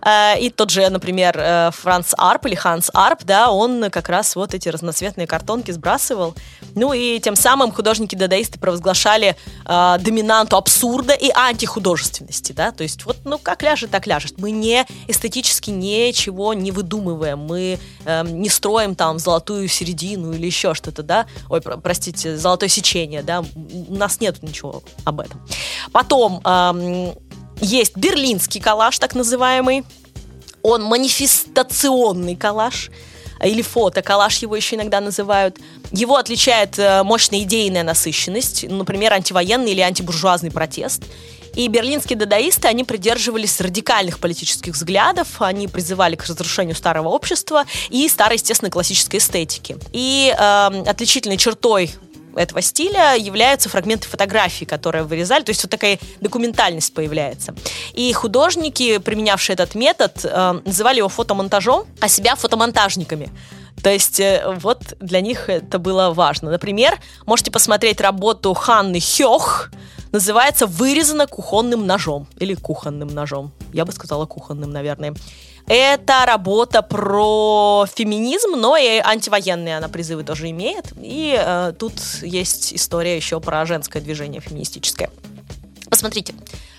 Э, и тот же, например, э, Франц Арп или Ханс Арп, да, он как раз вот эти разноцветные картонки сбрасывал. Ну и тем самым художники-дадаисты провозглашали э, доминанту абсурда и антихудожественности, да, то есть вот, ну, как ляжет, так ляжет. Мы не эстетически ничего не выдумываем, мы э, не строим там золотую середину или еще что-то, да, ой, простите, золотое сечение, да, у нас нет ничего об этом. Потом эм, есть берлинский коллаж, так называемый. Он манифестационный коллаж или фото-коллаж его еще иногда называют. Его отличает э, мощная идейная насыщенность, например, антивоенный или антибуржуазный протест. И берлинские дадаисты, они придерживались радикальных политических взглядов, они призывали к разрушению старого общества и старой, естественно, классической эстетики. И э, отличительной чертой этого стиля являются фрагменты фотографий, которые вырезали, то есть вот такая документальность появляется. И художники, применявшие этот метод, э, называли его фотомонтажом, а себя фотомонтажниками. То есть э, вот для них это было важно. Например, можете посмотреть работу Ханны Хёх, называется «Вырезано кухонным ножом» или «кухонным ножом». Я бы сказала кухонным, наверное. Это работа про феминизм, но и антивоенные она призывы тоже имеет. И э, тут есть история еще про женское движение феминистическое. Посмотрите,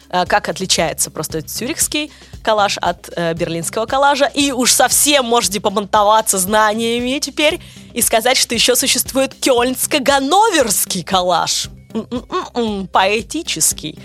э, как отличается просто цюрихский коллаж от э, берлинского коллажа. И уж совсем можете помонтоваться знаниями теперь и сказать, что еще существует кёльнско-ганноверский коллаж. М-м-м, поэтический.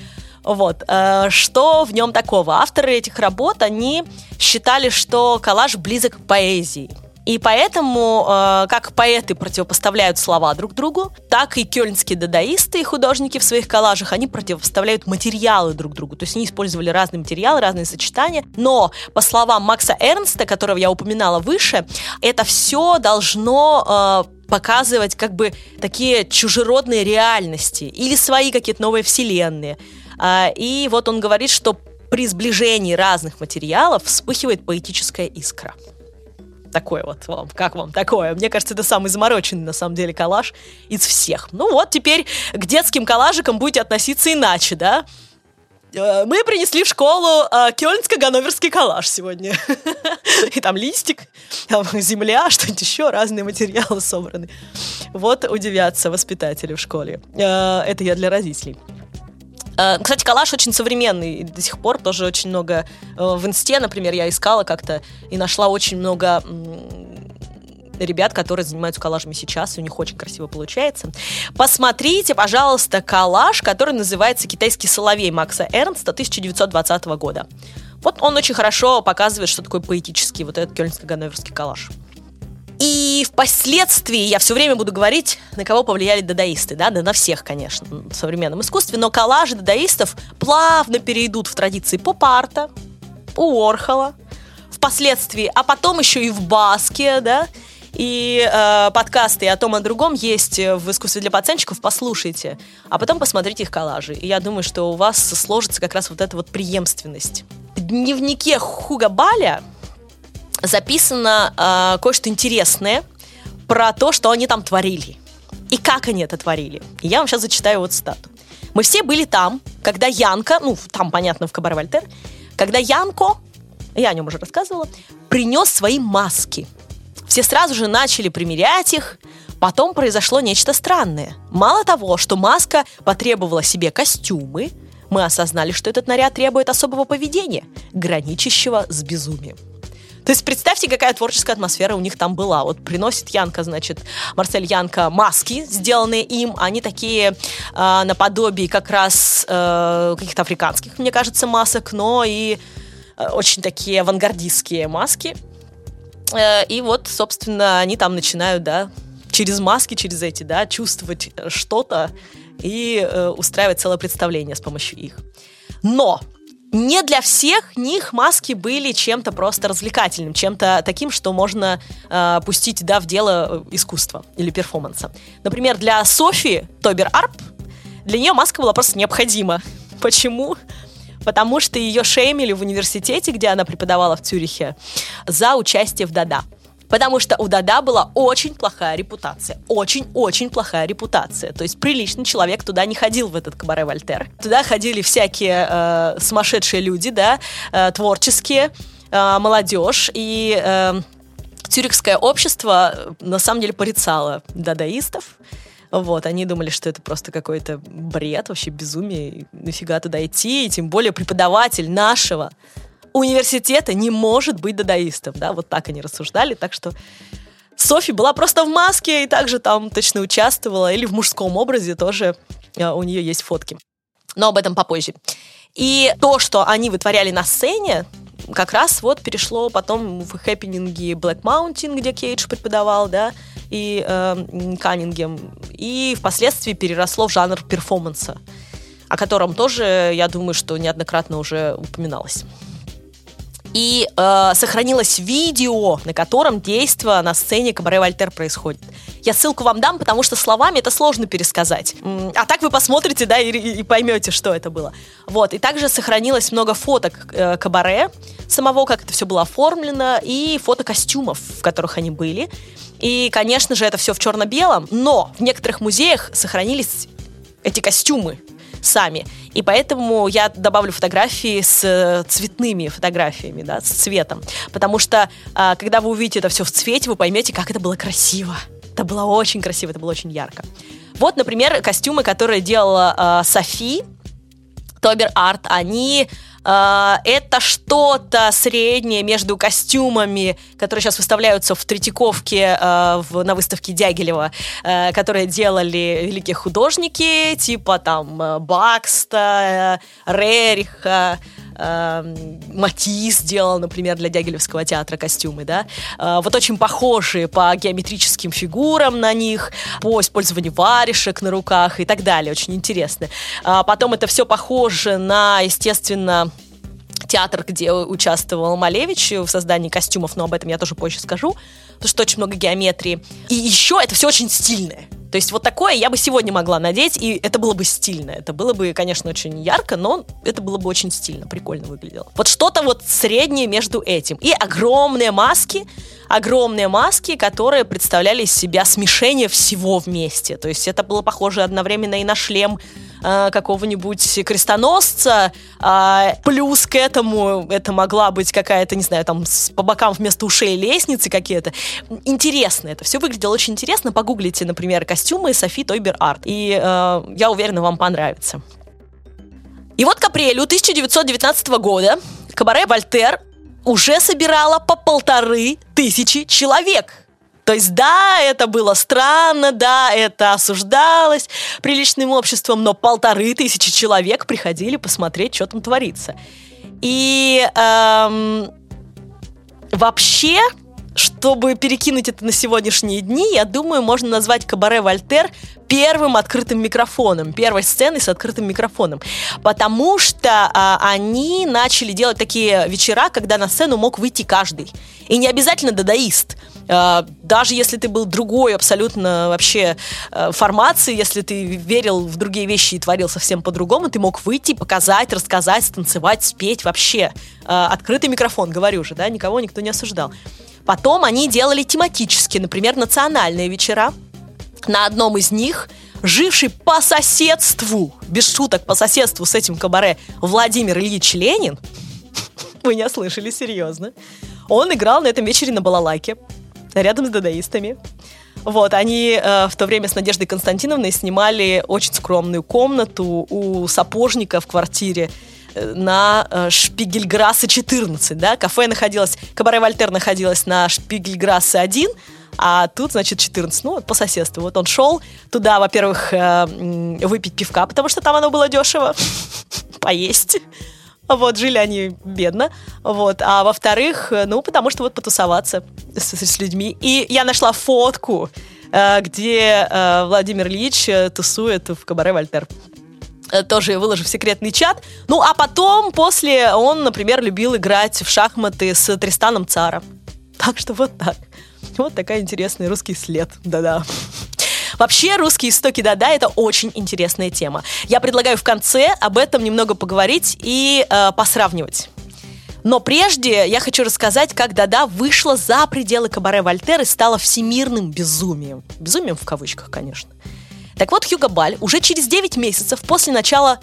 Вот. Э, что в нем такого? Авторы этих работ, они считали, что коллаж близок к поэзии. И поэтому, э, как поэты противопоставляют слова друг другу, так и кёльнские дадаисты и художники в своих коллажах, они противопоставляют материалы друг другу. То есть они использовали разные материалы, разные сочетания. Но, по словам Макса Эрнста, которого я упоминала выше, это все должно э, показывать как бы такие чужеродные реальности или свои какие-то новые вселенные. А, и вот он говорит, что при сближении разных материалов вспыхивает поэтическая искра. Такое вот вам, как вам такое? Мне кажется, это самый замороченный, на самом деле, коллаж из всех. Ну вот, теперь к детским коллажикам будете относиться иначе, да? Э, мы принесли в школу э, кёльнско-ганноверский коллаж сегодня. И там листик, там земля, что-нибудь еще, разные материалы собраны. Вот удивятся воспитатели в школе. Э, это я для родителей. Э, кстати, коллаж очень современный до сих пор, тоже очень много э, в инсте, например, я искала как-то и нашла очень много ребят, которые занимаются коллажами сейчас, и у них очень красиво получается. Посмотрите, пожалуйста, коллаж, который называется «Китайский соловей» Макса Эрнста 1920 года. Вот он очень хорошо показывает, что такое поэтический вот этот кёльнско-ганноверский коллаж. И впоследствии я все время буду говорить, на кого повлияли дадаисты, да, да на всех, конечно, в современном искусстве, но коллажи дадаистов плавно перейдут в традиции поп-арта, у Орхола, впоследствии, а потом еще и в Баске, да, и э, подкасты о том и о другом есть в искусстве для пацанчиков, послушайте, а потом посмотрите их коллажи. И я думаю, что у вас сложится как раз вот эта вот преемственность. В дневнике Хуга Баля записано э, кое-что интересное про то, что они там творили. И как они это творили. Я вам сейчас зачитаю вот цитату. Мы все были там, когда Янка, ну, там, понятно, в Кабаре Вольтер, когда Янко, я о нем уже рассказывала, принес свои маски. Все сразу же начали примерять их, Потом произошло нечто странное. Мало того, что маска потребовала себе костюмы, мы осознали, что этот наряд требует особого поведения, граничащего с безумием. То есть представьте, какая творческая атмосфера у них там была. Вот приносит Янка, значит, Марсель Янка маски, сделанные им. Они такие э, наподобие как раз э, каких-то африканских, мне кажется, масок, но и э, очень такие авангардистские маски. Э, и вот, собственно, они там начинают, да, через маски, через эти, да, чувствовать что-то и э, устраивать целое представление с помощью их. Но не для всех них маски были чем-то просто развлекательным, чем-то таким, что можно э, пустить да, в дело э, искусства или перформанса. Например, для Софи Тобер Арп для нее маска была просто необходима. Почему? потому что ее шеймили в университете, где она преподавала в Цюрихе, за участие в Дада. Потому что у Дада была очень плохая репутация. Очень-очень плохая репутация. То есть приличный человек туда не ходил, в этот кабаре Вольтер. Туда ходили всякие э, сумасшедшие люди, да, э, творческие, э, молодежь. И э, Цюрихское общество э, на самом деле порицало дадаистов. Вот, они думали, что это просто какой-то бред, вообще безумие, нафига туда идти, и тем более преподаватель нашего университета не может быть дадаистом, да, вот так они рассуждали, так что Софи была просто в маске и также там точно участвовала, или в мужском образе тоже а, у нее есть фотки. Но об этом попозже. И то, что они вытворяли на сцене, как раз вот перешло потом в хэппининги Black Mountain, где Кейдж преподавал, да, и э, Каннингем, и впоследствии переросло в жанр перформанса, о котором тоже, я думаю, что неоднократно уже упоминалось и э, сохранилось видео, на котором действие на сцене Кабаре Вольтер происходит. Я ссылку вам дам, потому что словами это сложно пересказать. А так вы посмотрите, да, и, и поймете, что это было. Вот, и также сохранилось много фоток э, Кабаре, самого, как это все было оформлено, и фото костюмов, в которых они были. И, конечно же, это все в черно-белом, но в некоторых музеях сохранились эти костюмы сами. И поэтому я добавлю фотографии с э, цветными фотографиями, да, с цветом. Потому что, а, когда вы увидите это все в цвете, вы поймете, как это было красиво. Это было очень красиво, это было очень ярко. Вот, например, костюмы, которые делала э, Софи Тобер Арт, они это что-то среднее между костюмами, которые сейчас выставляются в Третьяковке в, на выставке Дягилева, uh, которые делали великие художники, типа там Бакста, Рериха, Матис делал, например, для Дягилевского театра костюмы, да, вот очень похожие по геометрическим фигурам на них, по использованию варежек на руках и так далее, очень интересно. Потом это все похоже на, естественно, театр, где участвовал Малевич в создании костюмов, но об этом я тоже позже скажу, потому что очень много геометрии. И еще это все очень стильное. То есть вот такое я бы сегодня могла надеть, и это было бы стильно. Это было бы, конечно, очень ярко, но это было бы очень стильно, прикольно выглядело. Вот что-то вот среднее между этим. И огромные маски, огромные маски, которые представляли из себя смешение всего вместе. То есть это было похоже одновременно и на шлем э, какого-нибудь крестоносца, э, плюс к этому это могла быть какая-то, не знаю, там по бокам вместо ушей лестницы какие-то. Интересно это. Все выглядело очень интересно. Погуглите, например, костюмы Софи Тойбер Арт. И э, я уверена, вам понравится. И вот к апрелю 1919 года Кабаре Вольтер уже собирала по полторы тысячи человек – то есть, да, это было странно, да, это осуждалось приличным обществом, но полторы тысячи человек приходили посмотреть, что там творится. И эм, вообще, чтобы перекинуть это на сегодняшние дни, я думаю, можно назвать Кабаре Вольтер первым открытым микрофоном, первой сценой с открытым микрофоном. Потому что а, они начали делать такие вечера, когда на сцену мог выйти каждый. И не обязательно дадаист. А, даже если ты был другой абсолютно вообще а, формации, если ты верил в другие вещи и творил совсем по-другому, ты мог выйти, показать, рассказать, станцевать, спеть вообще. А, открытый микрофон, говорю же, да, никого никто не осуждал. Потом они делали тематические, например, национальные вечера, на одном из них живший по соседству, без шуток, по соседству с этим кабаре Владимир Ильич Ленин, вы не слышали, серьезно, он играл на этом вечере на балалайке, рядом с дадаистами. Вот, они э, в то время с Надеждой Константиновной снимали очень скромную комнату у сапожника в квартире э, на э, Шпигельграссе 14, да, кафе находилось, кабаре Вольтер находилось на Шпигельграссе 1, а тут, значит, 14, ну, по соседству. Вот он шел туда, во-первых, э, выпить пивка, потому что там оно было дешево, поесть. Вот, жили они бедно. Вот. А во-вторых, ну, потому что вот потусоваться с, с людьми. И я нашла фотку, э, где э, Владимир Ильич тусует в кабаре Вольтер тоже выложу в секретный чат. Ну, а потом, после, он, например, любил играть в шахматы с Тристаном Цара. Так что вот так. Вот такая интересный русский след, да-да. Вообще, русские истоки Дада — это очень интересная тема. Я предлагаю в конце об этом немного поговорить и э, посравнивать. Но прежде я хочу рассказать, как Дада вышла за пределы кабаре Вольтер и стала всемирным безумием. Безумием в кавычках, конечно. Так вот, Хьюго Баль уже через 9 месяцев после начала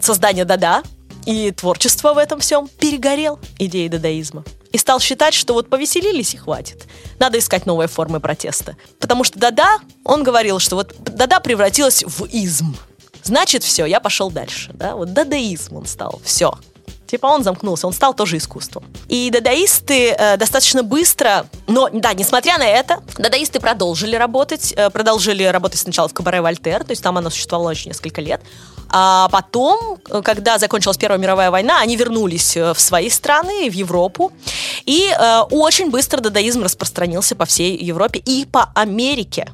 создания Дада и творчества в этом всем перегорел идеей дадаизма. И стал считать, что вот повеселились и хватит. Надо искать новые формы протеста. Потому что Дада, он говорил, что вот Дада превратилась в изм. Значит, все, я пошел дальше. Да? Вот дадаизм он стал. Все, Типа он замкнулся, он стал тоже искусством. И дадаисты э, достаточно быстро, но да, несмотря на это, дадаисты продолжили работать, э, продолжили работать сначала в Кабаре Вольтер, то есть там оно существовало еще несколько лет. А потом, э, когда закончилась Первая мировая война, они вернулись э, в свои страны, в Европу. И э, очень быстро дадаизм распространился по всей Европе и по Америке.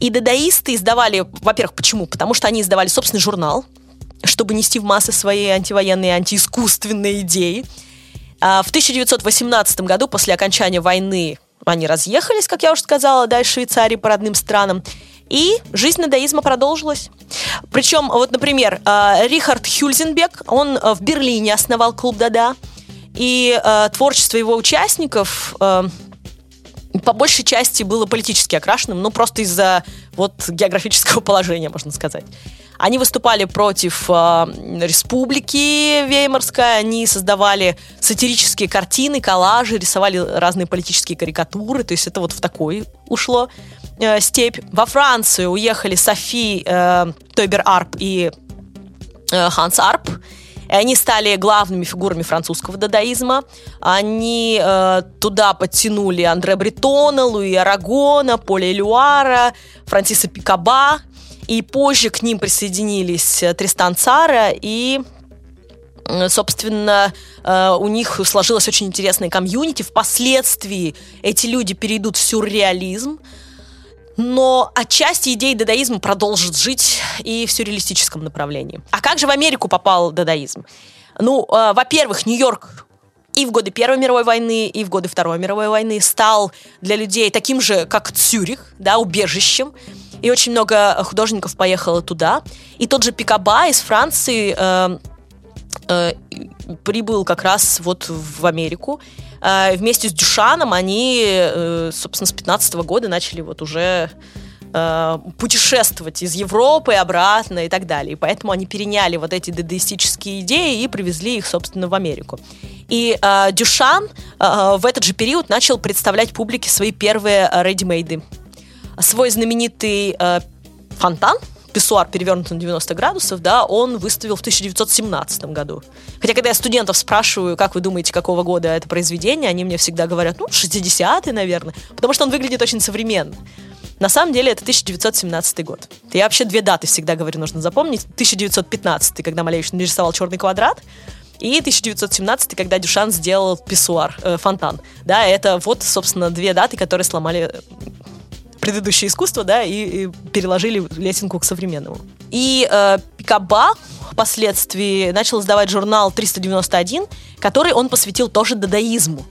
И дадаисты издавали, во-первых, почему? Потому что они издавали собственный журнал, чтобы нести в массы свои антивоенные, антиискусственные идеи. А в 1918 году, после окончания войны, они разъехались, как я уже сказала, дальше Швейцарии по родным странам. И жизнь надаизма продолжилась. Причем, вот, например, а, Рихард Хюльзенбек, он а, в Берлине основал клуб Дада, и творчество его участников по большей части было политически окрашенным, ну, просто из-за вот географического положения, можно сказать. Они выступали против э, республики Веймарской, они создавали сатирические картины, коллажи, рисовали разные политические карикатуры, то есть это вот в такой ушло э, степь. Во Францию уехали Софи э, Тойбер Арп и э, Ханс Арп, и они стали главными фигурами французского дадаизма. Они э, туда подтянули Андре Бретона, Луи Арагона, Поля Элюара, Франсиса Пикаба. И позже к ним присоединились э, Тристан Цара и э, собственно, э, у них сложилась очень интересная комьюнити. Впоследствии эти люди перейдут в сюрреализм, но отчасти идеи дадаизма продолжат жить и в сюрреалистическом направлении. А как же в Америку попал дадаизм? Ну, во-первых, Нью-Йорк и в годы Первой мировой войны, и в годы Второй мировой войны стал для людей таким же, как Цюрих, да, убежищем и очень много художников поехало туда. И тот же Пикаба из Франции э, э, прибыл как раз вот в Америку. Э, вместе с Дюшаном они, э, собственно, с 15 года начали вот уже э, путешествовать из Европы обратно и так далее. И поэтому они переняли вот эти дадаистические идеи и привезли их, собственно, в Америку. И э, Дюшан э, в этот же период начал представлять публике свои первые редимейды свой знаменитый э, фонтан, писсуар перевернут на 90 градусов, да, он выставил в 1917 году. Хотя, когда я студентов спрашиваю, как вы думаете, какого года это произведение, они мне всегда говорят, ну, 60-й, наверное, потому что он выглядит очень современно. На самом деле это 1917 год. Я вообще две даты всегда говорю, нужно запомнить. 1915, когда Малевич нарисовал «Черный квадрат», и 1917, когда Дюшан сделал писсуар, э, фонтан. Да, это вот, собственно, две даты, которые сломали предыдущее искусство, да, и, и переложили лесенку к современному. И э, Пикаба впоследствии начал издавать журнал 391, который он посвятил тоже дадаизму.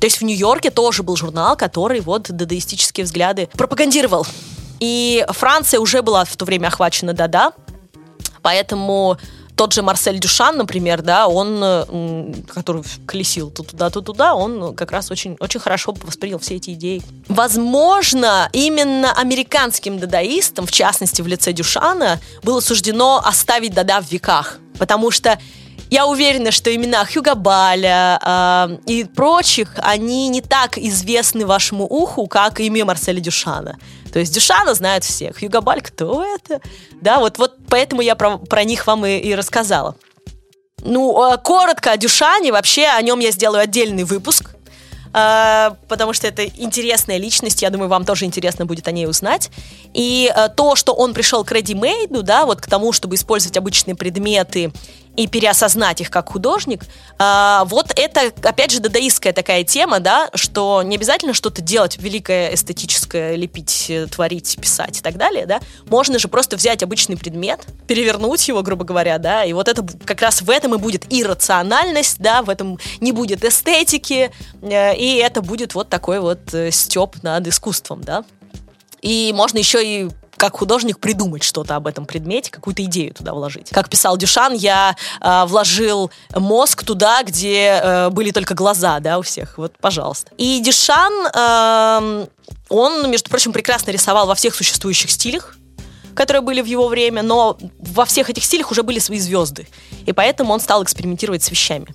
То есть в Нью-Йорке тоже был журнал, который вот дадаистические взгляды пропагандировал. И Франция уже была в то время охвачена дада, поэтому тот же Марсель Дюшан, например, да, он, который колесил то туда, то туда, он как раз очень, очень хорошо воспринял все эти идеи. Возможно, именно американским дадаистам, в частности в лице Дюшана, было суждено оставить дада в веках, потому что я уверена, что имена Хьюга Баля э, и прочих, они не так известны вашему уху, как имя Марселя Дюшана. То есть Дюшана знают всех. Хьюга Баль, кто это? Да, вот, вот поэтому я про, про них вам и, и рассказала. Ну, а, коротко о Дюшане, вообще о нем я сделаю отдельный выпуск, а, потому что это интересная личность, я думаю, вам тоже интересно будет о ней узнать. И а, то, что он пришел к ready-made, да, вот к тому, чтобы использовать обычные предметы и переосознать их как художник, а, вот это, опять же, дадаистская такая тема, да, что не обязательно что-то делать великое, эстетическое, лепить, э, творить, писать и так далее, да, можно же просто взять обычный предмет, перевернуть его, грубо говоря, да, и вот это как раз в этом и будет иррациональность, да, в этом не будет эстетики, э, и это будет вот такой вот э, степ над искусством, да. И можно еще и как художник придумать что-то об этом предмете, какую-то идею туда вложить. Как писал Дюшан, я э, вложил мозг туда, где э, были только глаза, да, у всех. Вот, пожалуйста. И Дюшан, э, он, между прочим, прекрасно рисовал во всех существующих стилях которые были в его время, но во всех этих стилях уже были свои звезды. И поэтому он стал экспериментировать с вещами.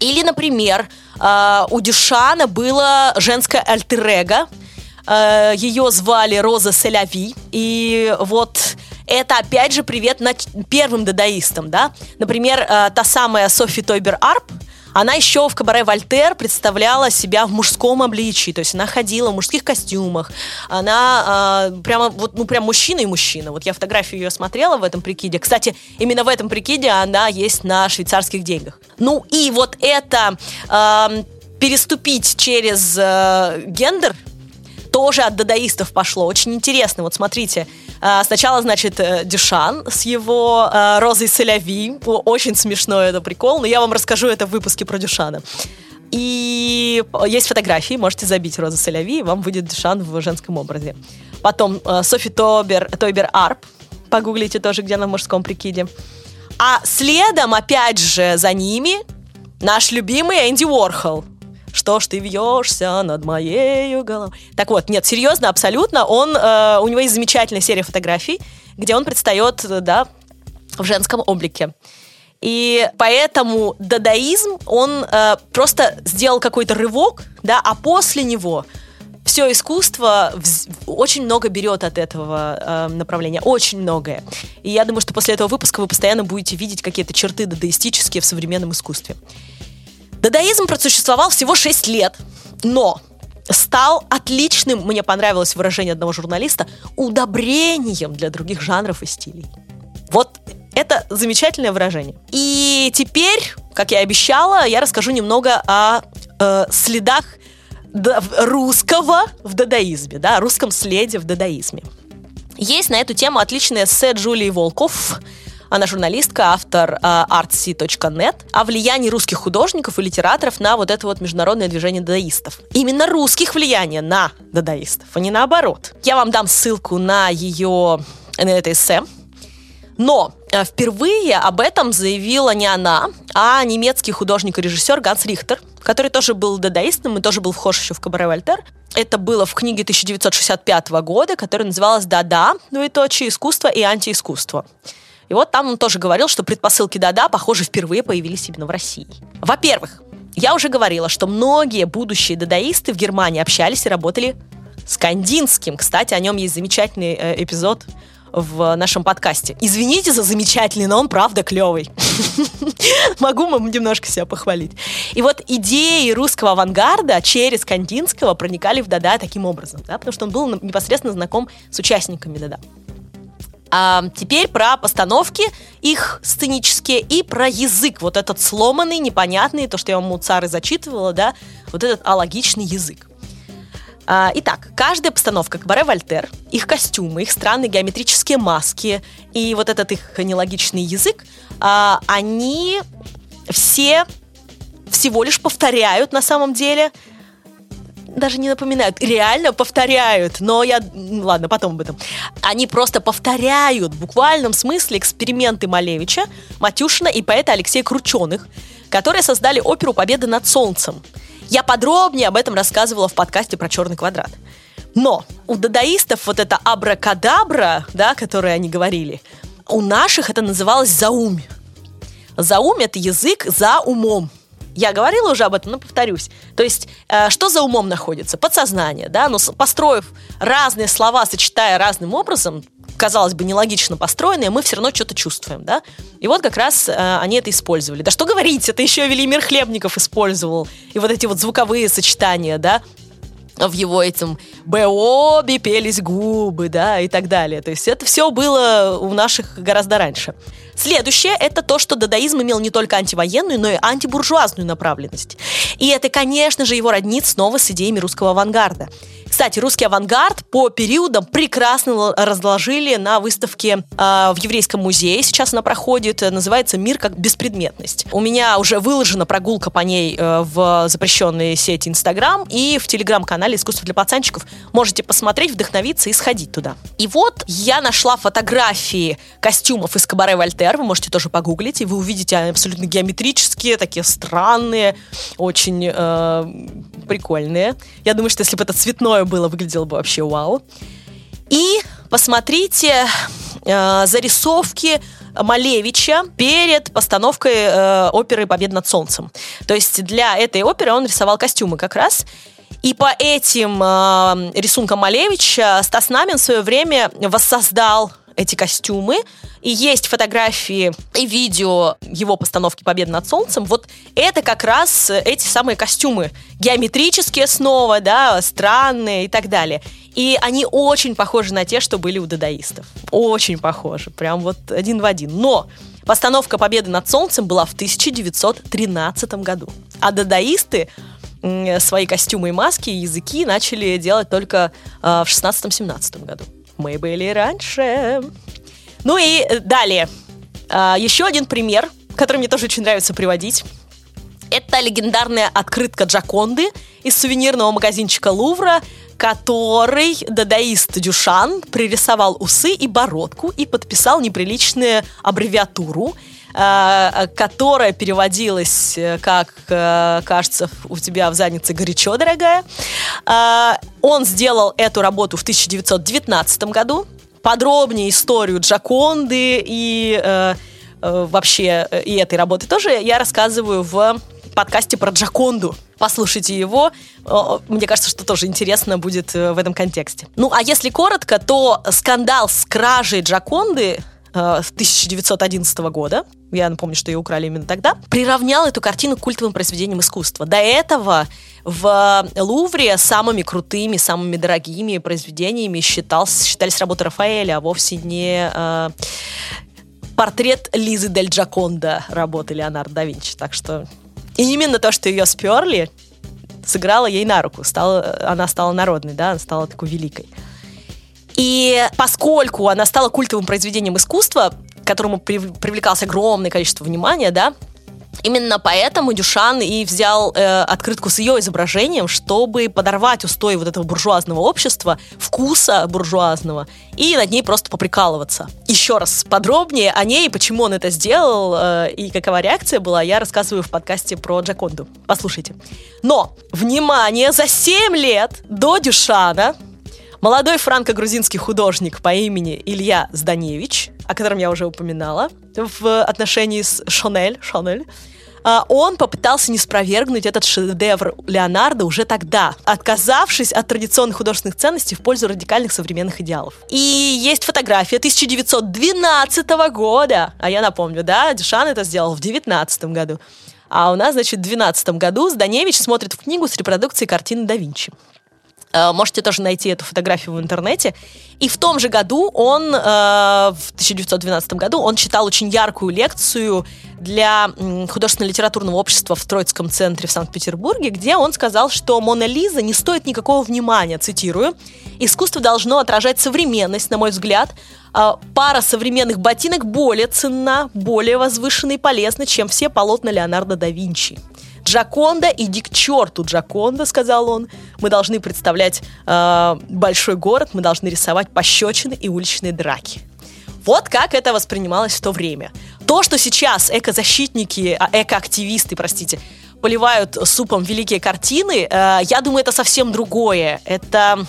Или, например, э, у Дюшана было женское альтер ее звали Роза Селяви. И вот это, опять же, привет на первым дадаистам, да. Например, э, та самая Софи Тойбер Арп, она еще в кабаре Вольтер представляла себя в мужском обличии, то есть она ходила в мужских костюмах, она э, прямо вот ну прям мужчина и мужчина. Вот я фотографию ее смотрела в этом прикиде. Кстати, именно в этом прикиде она есть на швейцарских деньгах. Ну и вот это э, переступить через э, гендер тоже от дадаистов пошло. Очень интересно. Вот смотрите, а, сначала, значит, э, Дюшан с его а, Розой Соляви. Очень смешно это прикол, но я вам расскажу это в выпуске про Дюшана. И есть фотографии, можете забить Роза Соляви, и вам выйдет Дюшан в женском образе. Потом э, Софи Тобер, Тобер Арп, погуглите тоже, где она в мужском прикиде. А следом, опять же, за ними наш любимый Энди Уорхол – что ж ты вьешься над моей головой. Так вот, нет, серьезно, абсолютно. Он, э, у него есть замечательная серия фотографий, где он предстает, да, в женском облике. И поэтому дадаизм, он э, просто сделал какой-то рывок, да, а после него все искусство очень много берет от этого э, направления, очень многое. И я думаю, что после этого выпуска вы постоянно будете видеть какие-то черты дадаистические в современном искусстве. Дадаизм просуществовал всего 6 лет, но стал отличным, мне понравилось выражение одного журналиста, удобрением для других жанров и стилей. Вот это замечательное выражение. И теперь, как я и обещала, я расскажу немного о э, следах русского в дадаизме, да, русском следе в дадаизме. Есть на эту тему отличное эссе Джулии Волков она журналистка, автор э, artsy.net, о влиянии русских художников и литераторов на вот это вот международное движение дадаистов. Именно русских влияния на дадаистов, а не наоборот. Я вам дам ссылку на ее, на это эссе. Но э, впервые об этом заявила не она, а немецкий художник и режиссер Ганс Рихтер, который тоже был дадаистом и тоже был вхож еще в Кабаре Вольтер. Это было в книге 1965 года, которая называлась «Да-да, двоеточие искусство и антиискусство». И вот там он тоже говорил, что предпосылки Дада, похоже, впервые появились именно в России. Во-первых, я уже говорила, что многие будущие дадаисты в Германии общались и работали с Кандинским. Кстати, о нем есть замечательный э, эпизод в нашем подкасте. Извините за замечательный, но он правда клевый. Могу немножко себя похвалить. И вот идеи русского авангарда через Кандинского проникали в Дада таким образом, да, потому что он был непосредственно знаком с участниками Дада. А теперь про постановки их сценические и про язык. Вот этот сломанный, непонятный, то, что я вам Муцары зачитывала, да, вот этот алогичный язык. А, итак, каждая постановка Кабаре Вольтер, их костюмы, их странные геометрические маски и вот этот их нелогичный язык, а, они все всего лишь повторяют на самом деле даже не напоминают, реально повторяют, но я, ладно, потом об этом. Они просто повторяют в буквальном смысле эксперименты Малевича, Матюшина и поэта Алексея Крученых, которые создали оперу «Победа над солнцем». Я подробнее об этом рассказывала в подкасте про «Черный квадрат». Но у дадаистов вот это абракадабра, да, которое они говорили, у наших это называлось заумь. Заумь — это язык за умом. Я говорила уже об этом, но повторюсь. То есть, э, что за умом находится? Подсознание, да, но построив разные слова, сочетая разным образом, казалось бы, нелогично построенные, мы все равно что-то чувствуем, да? И вот как раз э, они это использовали. Да что говорить, это еще Велимир Хлебников использовал. И вот эти вот звуковые сочетания, да, в его этим «Б обе пелись губы», да, и так далее. То есть это все было у наших гораздо раньше. Следующее – это то, что дадаизм имел не только антивоенную, но и антибуржуазную направленность. И это, конечно же, его роднит снова с идеями русского авангарда. Кстати, русский авангард по периодам прекрасно разложили на выставке э, в Еврейском музее. Сейчас она проходит, называется «Мир как беспредметность». У меня уже выложена прогулка по ней э, в запрещенной сети Инстаграм и в Телеграм-канале «Искусство для пацанчиков». можете посмотреть, вдохновиться и сходить туда. И вот я нашла фотографии костюмов из Кабаре Вольтер, вы можете тоже погуглить, и вы увидите абсолютно геометрические, такие странные, очень э, прикольные. Я думаю, что если бы это цветное было, выглядело бы вообще вау. И посмотрите э, зарисовки Малевича перед постановкой э, оперы «Победа над солнцем». То есть для этой оперы он рисовал костюмы как раз. И по этим э, рисункам Малевича Стас Намин в свое время воссоздал эти костюмы. И есть фотографии и видео его постановки «Победа над солнцем». Вот это как раз эти самые костюмы. Геометрические снова, да, странные и так далее. И они очень похожи на те, что были у дадаистов. Очень похожи. Прям вот один в один. Но постановка «Победы над солнцем» была в 1913 году. А дадаисты свои костюмы и маски и языки начали делать только э, в 16-17 году. Мы были раньше. Ну и далее. Э, еще один пример, который мне тоже очень нравится приводить. Это легендарная открытка Джаконды из сувенирного магазинчика Лувра, который дадаист Дюшан пририсовал усы и бородку и подписал неприличную аббревиатуру – которая переводилась э, как, э, кажется, у тебя в заднице горячо, дорогая. Он сделал эту работу в 1919 году. Подробнее историю Джаконды и вообще и этой работы тоже я рассказываю в подкасте про Джаконду. Послушайте его. Мне кажется, что тоже интересно будет в этом контексте. Ну, а если коротко, то скандал с кражей Джаконды 1911 года я напомню, что ее украли именно тогда, приравнял эту картину к культовым произведениям искусства. До этого в Лувре самыми крутыми, самыми дорогими произведениями считался, считались работы Рафаэля, а вовсе не э, портрет Лизы Дель Джаконда работы Леонардо да Винчи. Так что и именно то, что ее сперли, сыграло ей на руку. Стала, она стала народной, да, она стала такой великой. И поскольку она стала культовым произведением искусства, которому привлекалось огромное количество внимания, да, Именно поэтому Дюшан и взял э, открытку с ее изображением, чтобы подорвать устои вот этого буржуазного общества, вкуса буржуазного, и над ней просто поприкалываться. Еще раз подробнее о ней, почему он это сделал э, и какова реакция была, я рассказываю в подкасте про Джаконду. Послушайте. Но, внимание, за 7 лет до Дюшана молодой франко-грузинский художник по имени Илья Зданевич о котором я уже упоминала, в отношении с Шанель, Шанель, а, он попытался не спровергнуть этот шедевр Леонардо уже тогда, отказавшись от традиционных художественных ценностей в пользу радикальных современных идеалов. И есть фотография 1912 года, а я напомню, да, Дюшан это сделал в 19 году. А у нас, значит, в 12 году Зданевич смотрит в книгу с репродукцией картины да Винчи. Э, можете тоже найти эту фотографию в интернете. И в том же году он, э, в 1912 году, он читал очень яркую лекцию для художественно-литературного общества в Троицком центре в Санкт-Петербурге, где он сказал, что «Мона Лиза не стоит никакого внимания», цитирую, «Искусство должно отражать современность, на мой взгляд. А, пара современных ботинок более ценна, более возвышена и полезна, чем все полотна Леонардо да Винчи». Джаконда, иди к черту, Джаконда, сказал он. Мы должны представлять э, большой город, мы должны рисовать пощечины и уличные драки. Вот как это воспринималось в то время. То, что сейчас экозащитники, а, экоактивисты, простите, поливают супом великие картины, э, я думаю, это совсем другое. Это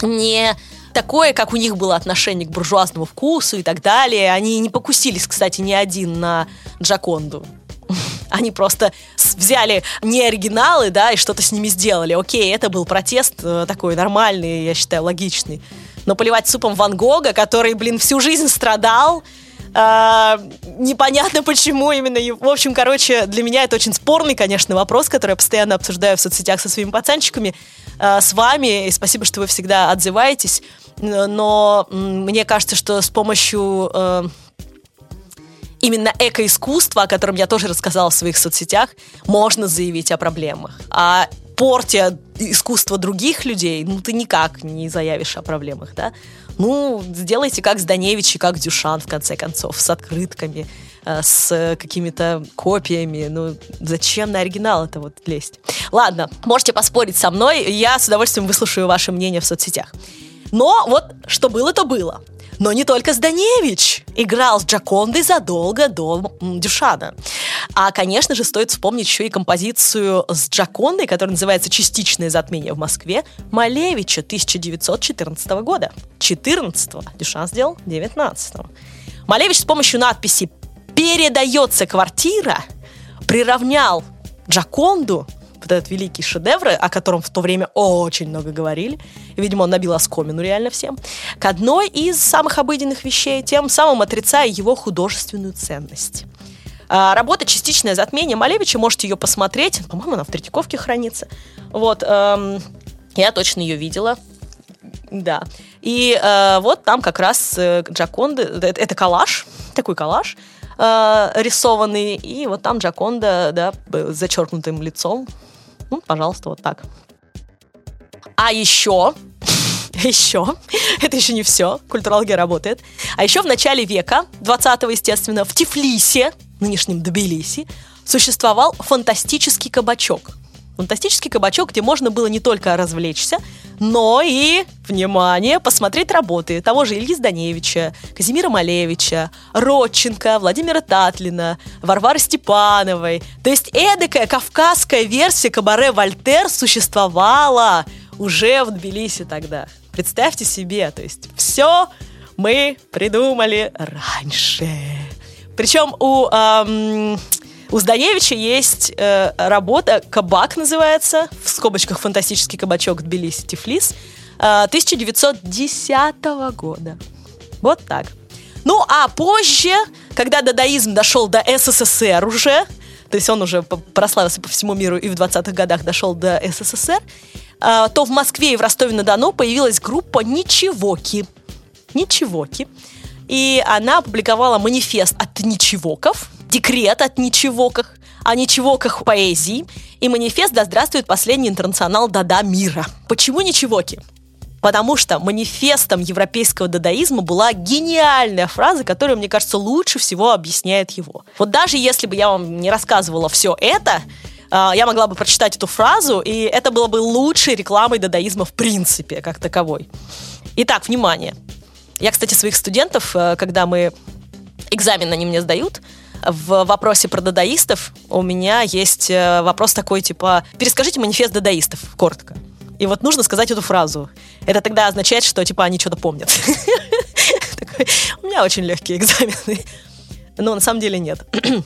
не такое, как у них было отношение к буржуазному вкусу и так далее. Они не покусились, кстати, ни один на Джаконду. Они просто взяли не оригиналы, да, и что-то с ними сделали. Окей, это был протест э, такой нормальный, я считаю, логичный. Но поливать супом Ван Гога, который, блин, всю жизнь страдал, Uh, непонятно почему именно. В общем, короче, для меня это очень спорный, конечно, вопрос, который я постоянно обсуждаю в соцсетях со своими пацанчиками, uh, с вами. И спасибо, что вы всегда отзываетесь. Но мне кажется, что с помощью именно экоискусство, о котором я тоже рассказала в своих соцсетях, можно заявить о проблемах. А портя искусство других людей, ну, ты никак не заявишь о проблемах, да? Ну, сделайте как Зданевич и как Дюшан, в конце концов, с открытками, э, с какими-то копиями. Ну, зачем на оригинал это вот лезть? Ладно, можете поспорить со мной, я с удовольствием выслушаю ваше мнение в соцсетях. Но вот что было, то было. Но не только Зданевич играл с Джакондой задолго до Дюшана. А, конечно же, стоит вспомнить еще и композицию с Джакондой, которая называется «Частичное затмение в Москве» Малевича 1914 года. 14-го. Дюшан сделал 19-го. Малевич с помощью надписи «Передается квартира» приравнял Джаконду вот этот великий шедевр, о котором в то время очень много говорили, видимо, он набил оскомину реально всем, к одной из самых обыденных вещей, тем самым отрицая его художественную ценность. А, работа «Частичное затмение» Малевича, можете ее посмотреть, по-моему, она в Третьяковке хранится. Вот, эм, я точно ее видела. Да. И э, вот там как раз э, Джаконда, это, это коллаж, такой коллаж, э, рисованный, и вот там Джаконда, да, зачеркнутым лицом, ну, пожалуйста, вот так. А еще, еще, это еще не все, культурология работает, а еще в начале века, 20-го, естественно, в Тифлисе, нынешнем Тбилиси, существовал фантастический кабачок – Фантастический кабачок, где можно было не только развлечься, но и, внимание, посмотреть работы того же Ильи Зданевича, Казимира Малевича, Родченко, Владимира Татлина, Варвары Степановой. То есть эдакая кавказская версия кабаре Вольтер существовала уже в Тбилиси тогда. Представьте себе, то есть все мы придумали раньше. Причем у эм, у Здаевича есть э, работа «Кабак» называется, в скобочках «Фантастический кабачок Тбилиси Тифлис», э, 1910 года. Вот так. Ну, а позже, когда дадаизм дошел до СССР уже, то есть он уже прославился по всему миру и в 20-х годах дошел до СССР, э, то в Москве и в Ростове-на-Дону появилась группа «Ничевоки». «Ничевоки». И она опубликовала манифест от ничевоков, декрет от ничевоках, о ничевоках поэзии и манифест «Да здравствует последний интернационал Дада мира». Почему ничевоки? Потому что манифестом европейского дадаизма была гениальная фраза, которая, мне кажется, лучше всего объясняет его. Вот даже если бы я вам не рассказывала все это, а, я могла бы прочитать эту фразу, и это было бы лучшей рекламой дадаизма в принципе, как таковой. Итак, внимание. Я, кстати, своих студентов, э, когда мы экзамен они мне сдают, в вопросе про дадаистов у меня есть э, вопрос такой, типа, перескажите манифест дадаистов, коротко. И вот нужно сказать эту фразу. Это тогда означает, что, типа, они что-то помнят. У меня очень легкие экзамены. Но на самом деле нет.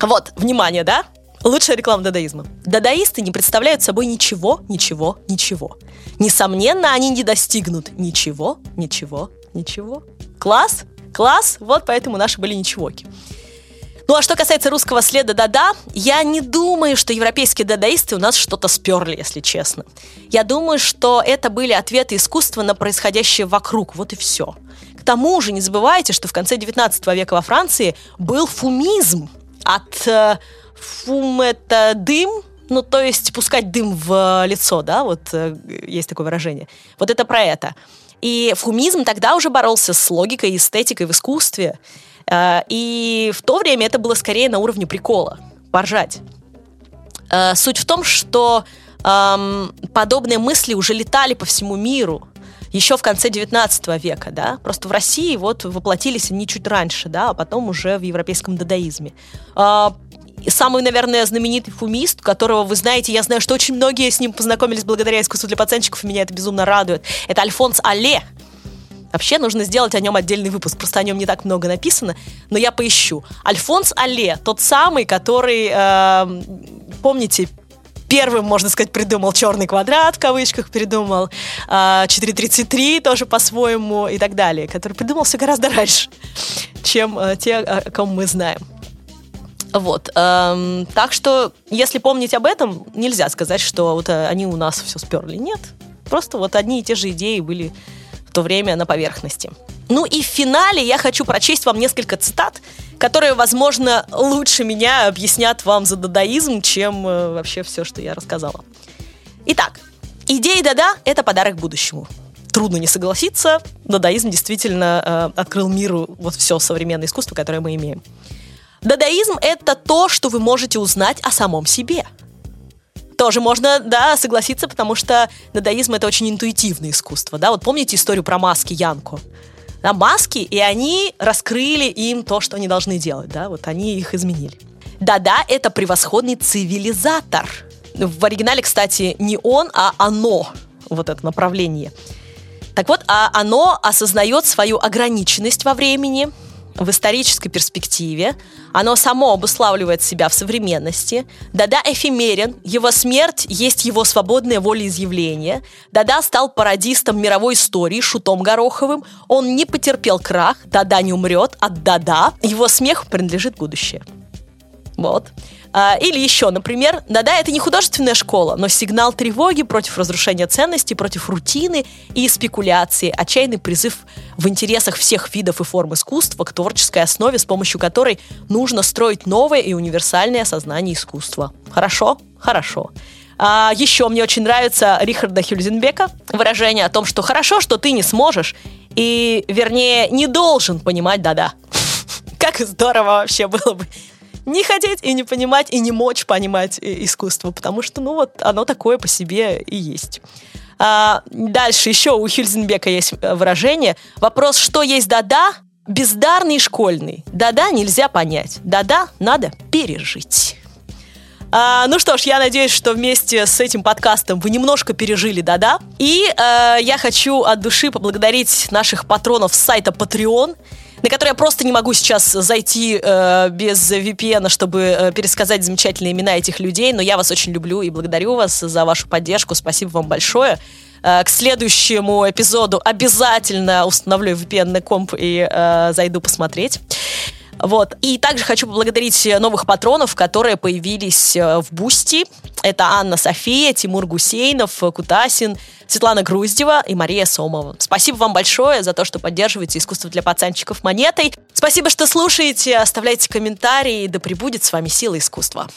Вот, внимание, да? Лучшая реклама дадаизма. Дадаисты не представляют собой ничего, ничего, ничего. Несомненно, они не достигнут ничего, ничего, ничего. Класс? Класс? Вот поэтому наши были ничегоки. Ну а что касается русского следа «да-да», я не думаю, что европейские дадаисты у нас что-то сперли, если честно. Я думаю, что это были ответы искусства на происходящее вокруг, вот и все. К тому же не забывайте, что в конце 19 века во Франции был фумизм. От э, фум это дым, ну, то есть пускать дым в лицо, да, вот э, есть такое выражение. Вот это про это. И фумизм тогда уже боролся с логикой и эстетикой в искусстве. Э, и в то время это было скорее на уровне прикола, поржать. Э, суть в том, что эм, подобные мысли уже летали по всему миру еще в конце 19 века, да, просто в России вот воплотились они чуть раньше, да, а потом уже в европейском дадаизме. Э, самый, наверное, знаменитый фумист, которого вы знаете, я знаю, что очень многие с ним познакомились благодаря искусству для пацанчиков, и меня это безумно радует. Это Альфонс Алле, Вообще нужно сделать о нем отдельный выпуск, просто о нем не так много написано, но я поищу. Альфонс Алле, тот самый, который, э, помните, первым, можно сказать, придумал черный квадрат, в кавычках, придумал э, 4.33 тоже по-своему и так далее, который придумал все гораздо раньше, чем э, те, о ком мы знаем. Вот. Эм, так что, если помнить об этом, нельзя сказать, что вот э, они у нас все сперли. Нет. Просто вот одни и те же идеи были то время на поверхности. Ну и в финале я хочу прочесть вам несколько цитат, которые, возможно, лучше меня объяснят вам за дадаизм, чем э, вообще все, что я рассказала. Итак, идея Дада – это подарок будущему. Трудно не согласиться, дадаизм действительно э, открыл миру вот все современное искусство, которое мы имеем. Дадаизм — это то, что вы можете узнать о самом себе. Тоже можно, да, согласиться, потому что дадаизм — это очень интуитивное искусство, да. Вот помните историю про маски Янку? Да, маски, и они раскрыли им то, что они должны делать, да, вот они их изменили. Да-да, это превосходный цивилизатор. В оригинале, кстати, не он, а оно, вот это направление. Так вот, а оно осознает свою ограниченность во времени, в исторической перспективе, оно само обуславливает себя в современности. Дада эфемерен, его смерть есть его свободное волеизъявление. Дада стал пародистом мировой истории, шутом Гороховым. Он не потерпел крах, Дада не умрет, от Дада его смех принадлежит будущее. Вот. А, или еще, например, да-да, это не художественная школа, но сигнал тревоги против разрушения ценностей, против рутины и спекуляции, отчаянный призыв в интересах всех видов и форм искусства к творческой основе, с помощью которой нужно строить новое и универсальное сознание искусства. Хорошо? Хорошо. А еще мне очень нравится Рихарда Хюльзенбека выражение о том, что хорошо, что ты не сможешь, и, вернее, не должен понимать да-да. Как здорово вообще было бы не хотеть и не понимать, и не мочь понимать э, искусство, потому что, ну вот, оно такое по себе и есть. А, дальше еще у Хильзенбека есть э, выражение. Вопрос, что есть да-да, бездарный школьный. Да-да нельзя понять. Да-да надо пережить. А, ну что ж, я надеюсь, что вместе с этим подкастом вы немножко пережили да-да. И а, я хочу от души поблагодарить наших патронов с сайта Patreon на который я просто не могу сейчас зайти э, без VPN, чтобы э, пересказать замечательные имена этих людей, но я вас очень люблю и благодарю вас за вашу поддержку. Спасибо вам большое. Э, к следующему эпизоду обязательно установлю VPN комп и э, зайду посмотреть. Вот. И также хочу поблагодарить новых патронов, которые появились э, в Boosty. Это Анна София, Тимур Гусейнов, Кутасин, Светлана Груздева и Мария Сомова. Спасибо вам большое за то, что поддерживаете искусство для пацанчиков монетой. Спасибо, что слушаете, оставляйте комментарии, да пребудет с вами сила искусства.